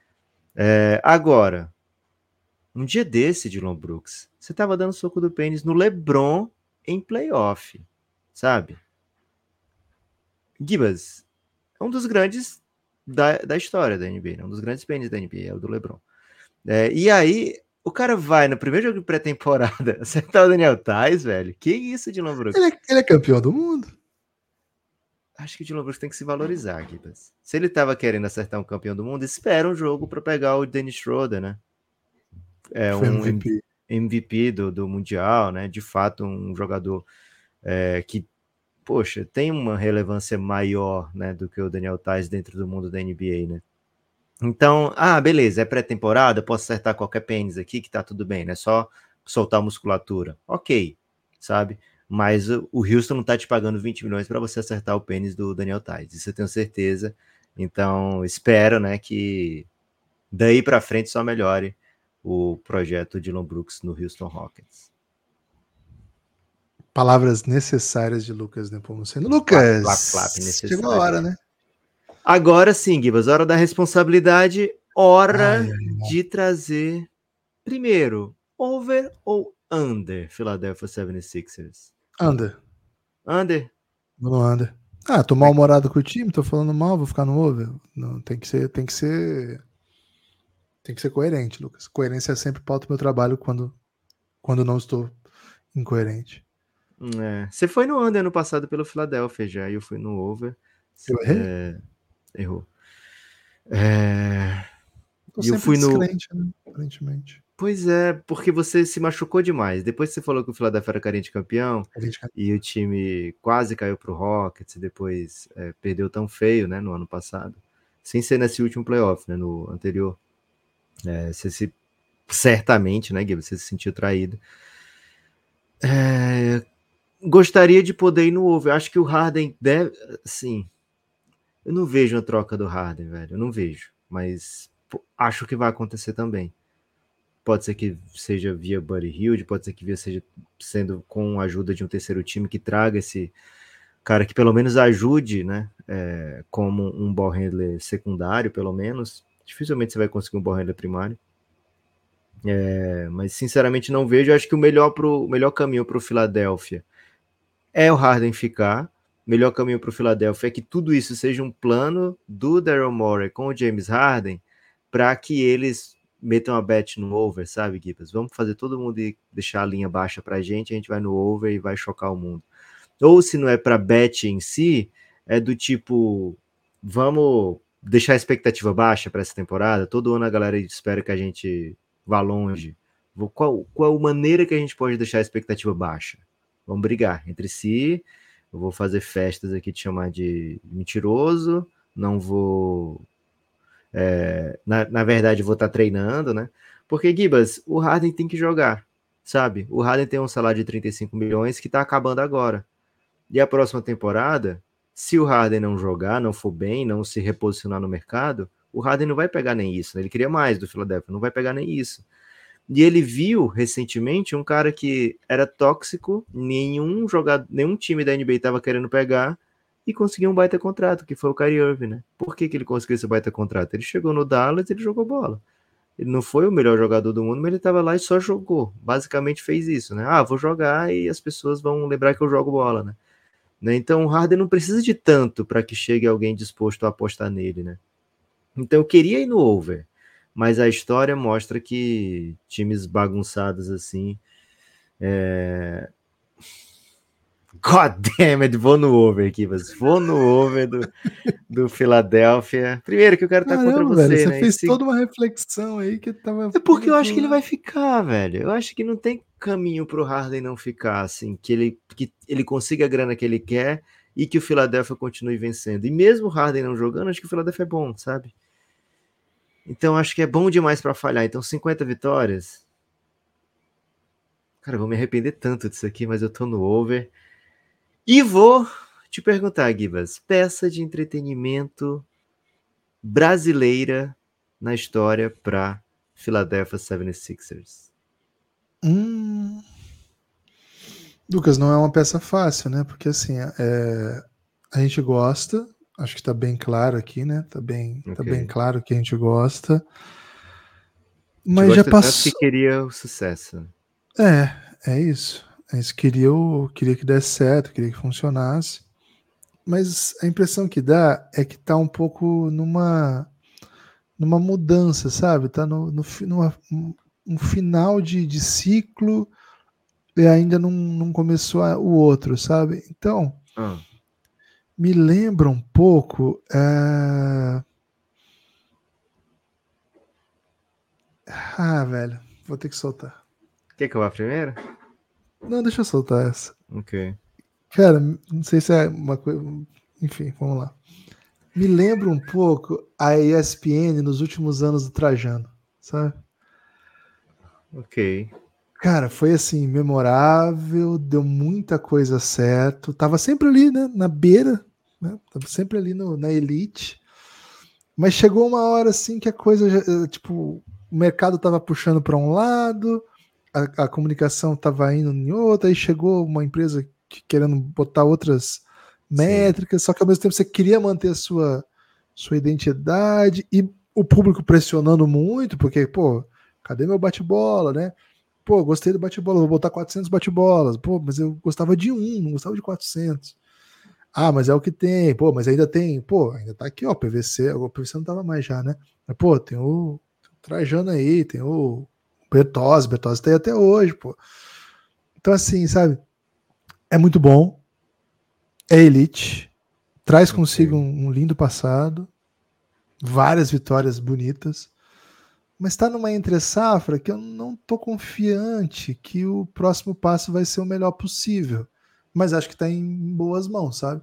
É, agora, um dia desse, Dylan Brooks, você tava dando soco do pênis no LeBron em playoff, sabe? Gibas é um dos grandes da, da história da NBA, né? um dos grandes pênis da NBA, é o do LeBron. É, e aí, o cara vai no primeiro jogo de pré-temporada acertar o Daniel Tais, velho. Que isso, Dylan Brooks? Ele é, ele é campeão do mundo. Acho que o Dylan Brooks tem que se valorizar, Gibas. Se ele tava querendo acertar um campeão do mundo, espera um jogo para pegar o Dennis Schroeder, né? É um MVP, MVP do, do Mundial, né? De fato, um jogador é, que poxa, tem uma relevância maior, né, do que o Daniel Tais dentro do mundo da NBA, né? Então, ah, beleza, é pré-temporada, posso acertar qualquer pênis aqui que tá tudo bem, né? Só soltar a musculatura. OK, sabe? Mas o Houston não tá te pagando 20 milhões para você acertar o pênis do Daniel Tais. Isso eu tenho certeza. Então, espero, né, que daí para frente só melhore o projeto de Dylan Brooks no Houston Rockets. Palavras necessárias de Lucas Nepomuceno. Lucas, clap, clap, clap, chegou a hora, né? Agora sim, Gibas, hora da responsabilidade, hora ai, ai, de trazer primeiro, over ou under Philadelphia 76ers? Under. Under? No under. Ah, tô mal-humorado com o time, tô falando mal, vou ficar no over. Não, tem que ser, tem que ser. Tem que ser coerente, Lucas. Coerência é sempre pauta do meu trabalho quando, quando não estou incoerente. É. Você foi no under ano passado pelo Philadelphia já, e eu fui no over. Eu errei? É, errou. É, Tô E eu fui no- né? Aparentemente. Pois é, porque você se machucou demais. Depois você falou que o Philadelphia era carente campeão e o time quase caiu pro Rockets e depois é, perdeu tão feio, né, no ano passado. Sem ser nesse último playoff, né, no anterior. É, você se certamente, né, Gui, você se sentiu traído. É, gostaria de poder ir no over. Acho que o Harden deve, sim. Eu não vejo a troca do Harden, velho. Eu não vejo, mas acho que vai acontecer também. Pode ser que seja via Buddy Hilde, pode ser que via seja sendo com a ajuda de um terceiro time que traga esse cara que pelo menos ajude, né? é, como um ball handler secundário, pelo menos. Dificilmente você vai conseguir um ball handler primário. É, mas sinceramente não vejo. Acho que o melhor, pro, o melhor caminho para o Philadelphia é o Harden ficar. Melhor caminho para o Philadelphia é que tudo isso seja um plano do Daryl Morey com o James Harden para que eles metam a bet no over, sabe, Gibbs? Vamos fazer todo mundo deixar a linha baixa para a gente, a gente vai no over e vai chocar o mundo. Ou se não é para bet em si, é do tipo, vamos deixar a expectativa baixa para essa temporada. Todo ano a galera espera que a gente vá longe. Qual, qual maneira que a gente pode deixar a expectativa baixa? Vamos brigar entre si. Eu vou fazer festas aqui de chamar de mentiroso. Não vou. é, na, na verdade, vou estar treinando, né? Porque, Gibas, o Harden tem que jogar, sabe? O Harden tem um salário de 35 milhões que está acabando agora. E a próxima temporada, se o Harden não jogar, não for bem, não se reposicionar no mercado, o Harden não vai pegar nem isso. né? Ele queria mais do Philadelphia, não vai pegar nem isso. E ele viu recentemente um cara que era tóxico, nenhum jogador, nenhum time da NBA estava querendo pegar e conseguiu um baita contrato, que foi o Kyrie Irving, né? Por que, que ele conseguiu esse baita contrato? Ele chegou no Dallas ele jogou bola. Ele não foi o melhor jogador do mundo, mas ele estava lá e só jogou. Basicamente fez isso, né? Ah, vou jogar e as pessoas vão lembrar que eu jogo bola, né? Né? Então o Harden não precisa de tanto para que chegue alguém disposto a apostar nele, né? Então eu queria ir no over, mas a história mostra que times bagunçados assim. É... God damn it, vou no over aqui, mas vou no over do, do Philadelphia. Primeiro que eu quero estar contra Caramba, você, velho, você né? fez se- toda uma reflexão aí que tava. é porque eu acho que ele vai ficar, velho. Eu acho que não tem caminho pro Harden não ficar, assim, que ele, que ele consiga a grana que ele quer e que o Philadelphia continue vencendo. E mesmo o Harden não jogando, acho que o Philadelphia é bom, sabe? Então acho que é bom demais pra falhar. Então 50 vitórias. Cara, eu vou me arrepender tanto disso aqui, mas eu tô no over. E vou te perguntar, Gibas, peça de entretenimento brasileira na história para Philadelphia 76ers. Hum. Lucas, não é uma peça fácil, né? Porque assim, é, a gente gosta, acho que tá bem claro aqui, né? Tá bem, tá Ok. bem claro que a gente gosta. Mas já gosta tanto passou. que queria o sucesso. É, é isso. É isso. Queria, queria que desse certo, queria que funcionasse. Mas a impressão que dá é que tá um pouco numa numa mudança, sabe? Tá no, no, numa, um- um final de, de ciclo e ainda não, não começou a- o outro, sabe? Então, Ah, me lembra um pouco. é, Ah, velho, vou ter que soltar. quer que eu vá primeiro? Não, deixa eu soltar essa. Ok. Cara, não sei se é uma coisa. Enfim, vamos lá. Me lembra um pouco a ESPN nos últimos anos do Trajano, sabe? Ok. Cara, foi assim, memorável, deu muita coisa certo. Tava sempre ali, né? Na beira, né? Tava sempre ali no, na elite. Mas chegou uma hora assim que a coisa, eh, tipo, o mercado tava puxando para um lado, a, a comunicação tava indo em outra, aí chegou uma empresa que- querendo botar outras métricas, só que ao mesmo tempo você queria manter a sua, sua identidade e o público pressionando muito, porque, pô, cadê meu bate-bola, né? Pô, gostei do bate-bola, vou botar 400 bate-bolas. Pô, mas eu gostava de um, não gostava de 400. Ah, mas é o que tem. Pô, mas ainda tem. Pô, ainda tá aqui, ó. PVC. O PVC não tava mais já, né? Mas, pô, tem o Trajano aí, tem o Bertozzi. Bertozzi tem até hoje, pô. Então, assim, sabe? É muito bom. É elite. Traz consigo um, um lindo passado. Várias vitórias bonitas. Mas está numa entre-safra que eu não tô confiante que o próximo passo vai ser o melhor possível mas acho que está em boas mãos, sabe?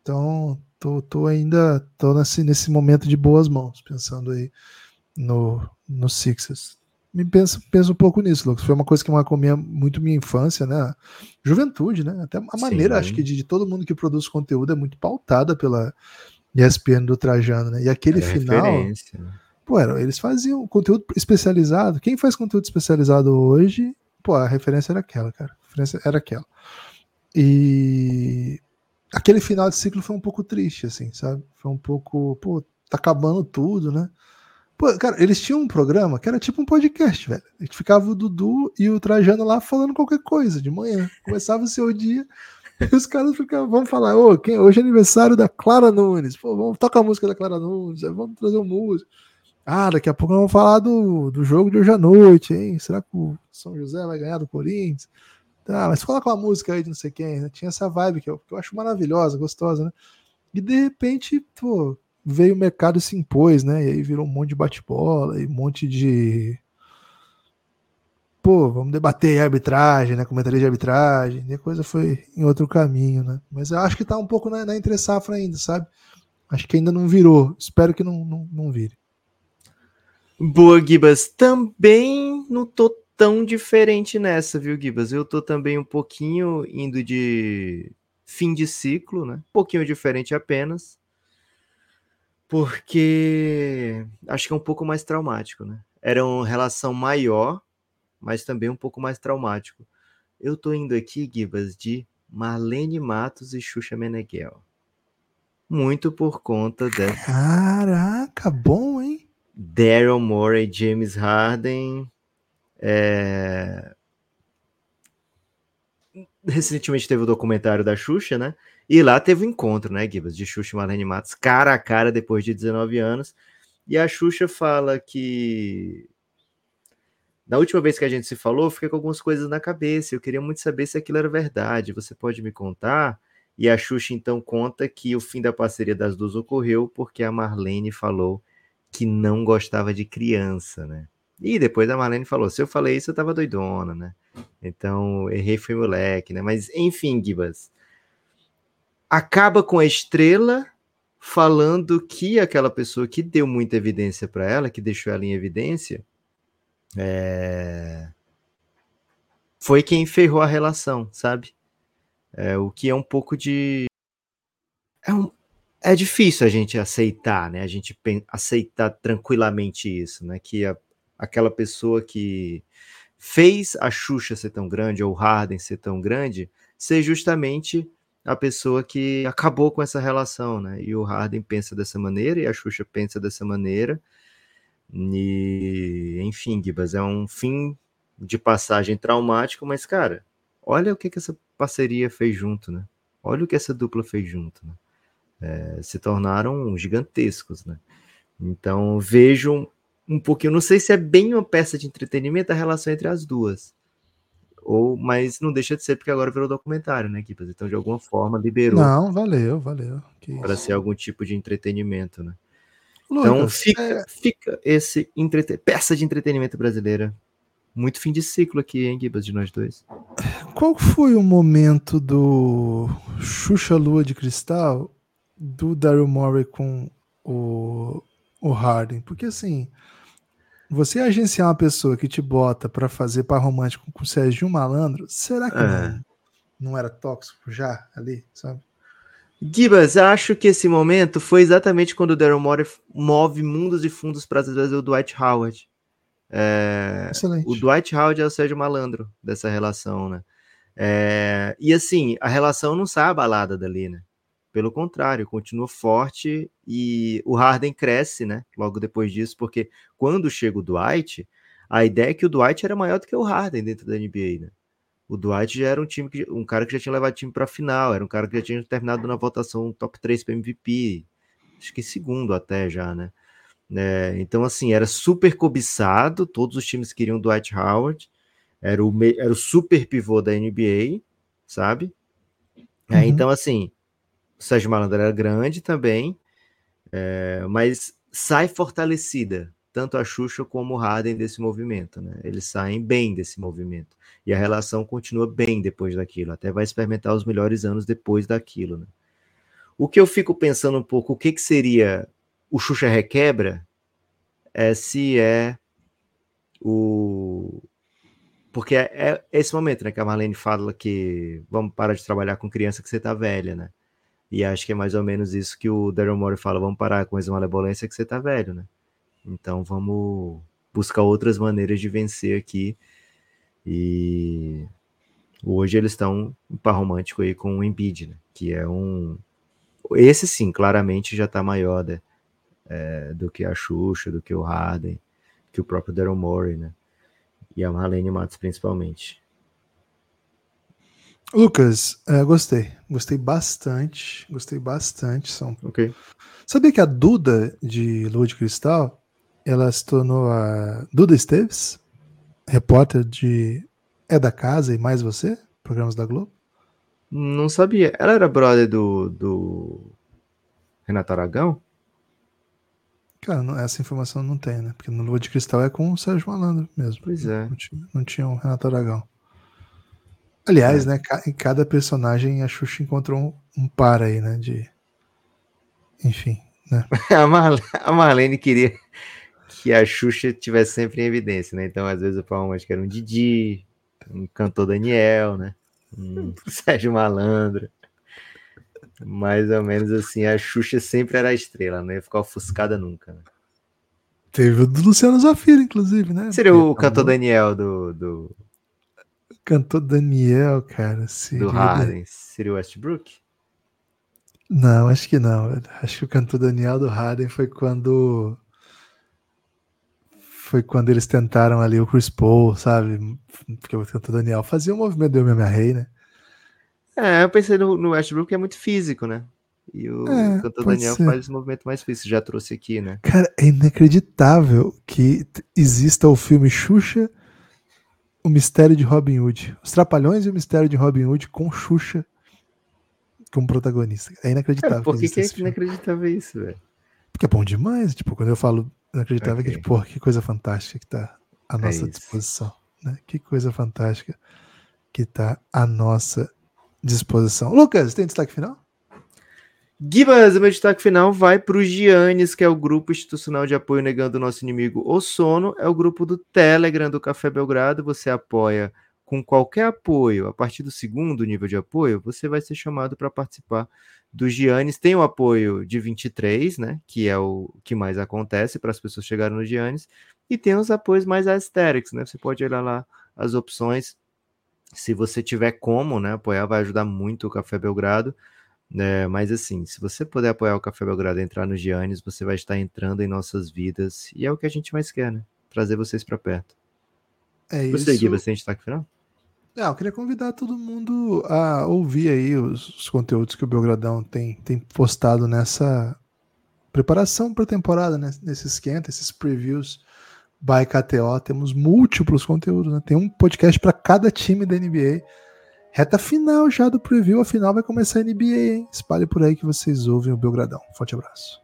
Então, tô, tô ainda tô nesse, nesse momento de boas mãos, pensando aí no, no Sixers. Me penso, penso um pouco nisso, Lucas. Foi uma coisa que marcou minha, muito minha infância, né? Juventude, né? Até a maneira, Sim. acho que de, de, todo mundo que produz conteúdo é muito pautada pela ESPN do Trajano, né? E aquele é final. Né? Pô, era, eles faziam conteúdo especializado. Quem faz conteúdo especializado hoje, pô, a referência era aquela, cara. A referência era aquela. E aquele final de ciclo foi um pouco triste, assim, sabe? Foi um pouco, pô, tá acabando tudo, né? Pô, cara, eles tinham um programa que era tipo um podcast, velho. A gente ficava o Dudu e o Trajano lá falando qualquer coisa de manhã. Começava o seu dia e os caras ficavam, vamos falar, ô, quem, hoje é aniversário da Clara Nunes. Pô, vamos tocar a música da Clara Nunes, vamos trazer um músico. Ah, daqui a pouco vamos falar do, do jogo de hoje à noite, hein? Será que o São José vai ganhar do Corinthians? Tá, mas coloca uma música aí de não sei quem, né? Tinha essa vibe que eu, que eu acho maravilhosa, gostosa, né? E de repente, pô, veio o mercado e se impôs, né? E aí virou um monte de bate-bola e um monte de. Pô, vamos debater arbitragem, né? Comentaria de arbitragem. E a coisa foi em outro caminho, né? Mas eu acho que tá um pouco na, na entre-safra ainda, sabe? Acho que ainda não virou. Espero que não, não, não vire. Boa, Gibas. Também não tô tão diferente nessa, viu, Gibas? Eu tô também um pouquinho indo de fim de ciclo, né? Um pouquinho diferente apenas. Porque acho que é um pouco mais traumático, né? Era uma relação maior, mas também um pouco mais traumático. Eu tô indo aqui, Gibas, de Marlene Matos e Xuxa Meneghel. Muito por conta dessa. Caraca, bom, hein? Daryl Morey, James Harden, é... Recentemente teve o documentário da Xuxa, né? E lá teve o um encontro, né, Gibas, de Xuxa e Marlene Matos, cara a cara depois de 19 anos. E a Xuxa fala que na última vez que a gente se falou, fiquei com algumas coisas na cabeça. Eu queria muito saber se aquilo era verdade. Você pode me contar? E a Xuxa então conta que o fim da parceria das duas ocorreu porque a Marlene falou que não gostava de criança, né? E depois a Marlene falou: se eu falei isso, eu tava doidona, né? Então, errei foi moleque, né? Mas, enfim, Gibas. Acaba com a estrela falando que aquela pessoa que deu muita evidência para ela, que deixou ela em evidência, é... foi quem ferrou a relação, sabe? É, o que é um pouco de. É, um... é difícil a gente aceitar, né? A gente aceitar tranquilamente isso, né? Que a aquela pessoa que fez a Xuxa ser tão grande, ou o Harden ser tão grande, ser justamente a pessoa que acabou com essa relação, né? E o Harden pensa dessa maneira e a Xuxa pensa dessa maneira. E, enfim, Gibas, é um fim de passagem traumático, mas, cara, olha o que, que essa parceria fez junto, né? Olha o que essa dupla fez junto, né? É, se tornaram gigantescos, né? Então, vejam um pouquinho. Não sei se é bem uma peça de entretenimento a relação entre as duas. Ou, mas não deixa de ser porque agora virou documentário, né, Kipas? Então, de alguma forma, liberou. Não, valeu, valeu. Para ser algum tipo de entretenimento, né? Lucas, então fica, é... fica esse peça de entretenimento brasileira. Muito fim de ciclo aqui, hein, Gibas, de nós dois. Qual foi o momento do Xuxa Lua de Cristal do Daryl Morey com o, o Harden? Porque assim, você agenciar uma pessoa que te bota para fazer par romântico com o Sérgio Malandro, será que é. não, não era tóxico já ali, sabe? Gibas, acho que esse momento foi exatamente quando o Daryl Morey move mundos e fundos para trazer o Dwight Howard. É, Excelente. O Dwight Howard é o Sérgio Malandro dessa relação, né? É, e assim, a relação não sai abalada dali, né? Pelo contrário, continua forte e o Harden cresce, né? Logo depois disso, porque quando chega o Dwight, a ideia é que o Dwight era maior do que o Harden dentro da NBA, né? O Dwight já era um time que, um cara que já tinha levado o time para a final, era um cara que já tinha terminado na votação top 3 para MVP, acho que segundo até já, né? É, então, assim, era super cobiçado, todos os times queriam o Dwight Howard, era o, era o super pivô da NBA, sabe? É, uhum. Então, assim, Sérgio Malandro era grande também, é, mas sai fortalecida, tanto a Xuxa como o Harden desse movimento, né? Eles saem bem desse movimento. E a relação continua bem depois daquilo, até vai experimentar os melhores anos depois daquilo, né? O que eu fico pensando um pouco, o que, que seria o Xuxa Requebra, é se é o. Porque é, é esse momento, né, que a Marlene fala que vamos parar de trabalhar com criança que você tá velha, né? E acho que é mais ou menos isso que o Daryl Morey fala, vamos parar com essa malevolência que você tá velho, né? Então vamos buscar outras maneiras de vencer aqui. E hoje eles estão em par romântico aí com o Embiid, né? Que é um. Esse sim, claramente já tá maior né? é, do que a Xuxa, do que o Harden, que o próprio Daryl Morey, né? E a Marlene Matos principalmente. Lucas, é, gostei. Gostei bastante. Gostei bastante. São... Ok. Sabia que a Duda de Lua de Cristal ela se tornou a Duda Esteves, repórter de É da Casa e Mais Você, programas da Globo? Não sabia. Ela era brother do, do Renato Aragão? Cara, não, essa informação não tem, né? Porque no Lua de Cristal é com o Sérgio Malandro mesmo. Pois é. Não tinha, não tinha o Renato Aragão. Aliás, é. né? Em cada personagem a Xuxa encontrou um, um par aí, né? De. Enfim, né? a, Marlene, a Marlene queria que a Xuxa tivesse sempre em evidência, né? Então, às vezes, o acho que era um Didi, um cantor Daniel, né? Um Sérgio Malandro. Mais ou menos assim, a Xuxa sempre era a estrela, não ia ficar ofuscada nunca. Né? Teve o do Luciano Zafira, inclusive, né? Seria o cantor Daniel do. do... Cantor Daniel, cara. Do Harden. Seria o Westbrook? Não, acho que não. Acho que o cantor Daniel do Harden foi quando foi quando eles tentaram ali o Chris Paul, sabe? Porque o cantor Daniel fazia o um movimento do MMA né? É, eu pensei no, no Westbrook que é muito físico, né? E o é, cantor Daniel ser. faz esse movimento mais físico, já trouxe aqui, né? Cara, é inacreditável que exista o filme Xuxa, O Mistério de Robin Hood. Os Trapalhões e o Mistério de Robin Hood com Xuxa como protagonista. É inacreditável. Cara, por que, que é inacreditável isso, velho? Porque é bom demais. Tipo, quando eu falo inacreditável, okay. que, tipo, que coisa fantástica que tá à é nossa é disposição. Né? Que coisa fantástica que tá à nossa disposição. Lucas, tem destaque final? Gibas, meu destaque final vai para o Giannis, que é o grupo institucional de apoio negando o nosso inimigo o sono. É o grupo do Telegram do Café Belgrado. Você apoia com qualquer apoio. A partir do segundo nível de apoio, você vai ser chamado para participar do Giannis. Tem o apoio de 23, né? Que é o que mais acontece para as pessoas chegarem no Giannis. E tem os apoios mais aesthetics, né? Você pode olhar lá as opções. Se você tiver como, né? Apoiar vai ajudar muito o Café Belgrado. É, mas assim, se você puder apoiar o Café Belgrado e entrar no Giannis, você vai estar entrando em nossas vidas. E é o que a gente mais quer, né? Trazer vocês para perto. É você, Gui, você tem destaque final? Ah, eu queria convidar todo mundo a ouvir aí os, os conteúdos que o Belgradão tem, tem postado nessa preparação para a temporada, né? nesse esquenta, esses previews by KTO. Temos múltiplos conteúdos, né? Tem um podcast para cada time da NBA. Reta final já do preview, a final vai começar a NBA, hein? Espalhe por aí que vocês ouvem o Belgradão. Forte abraço.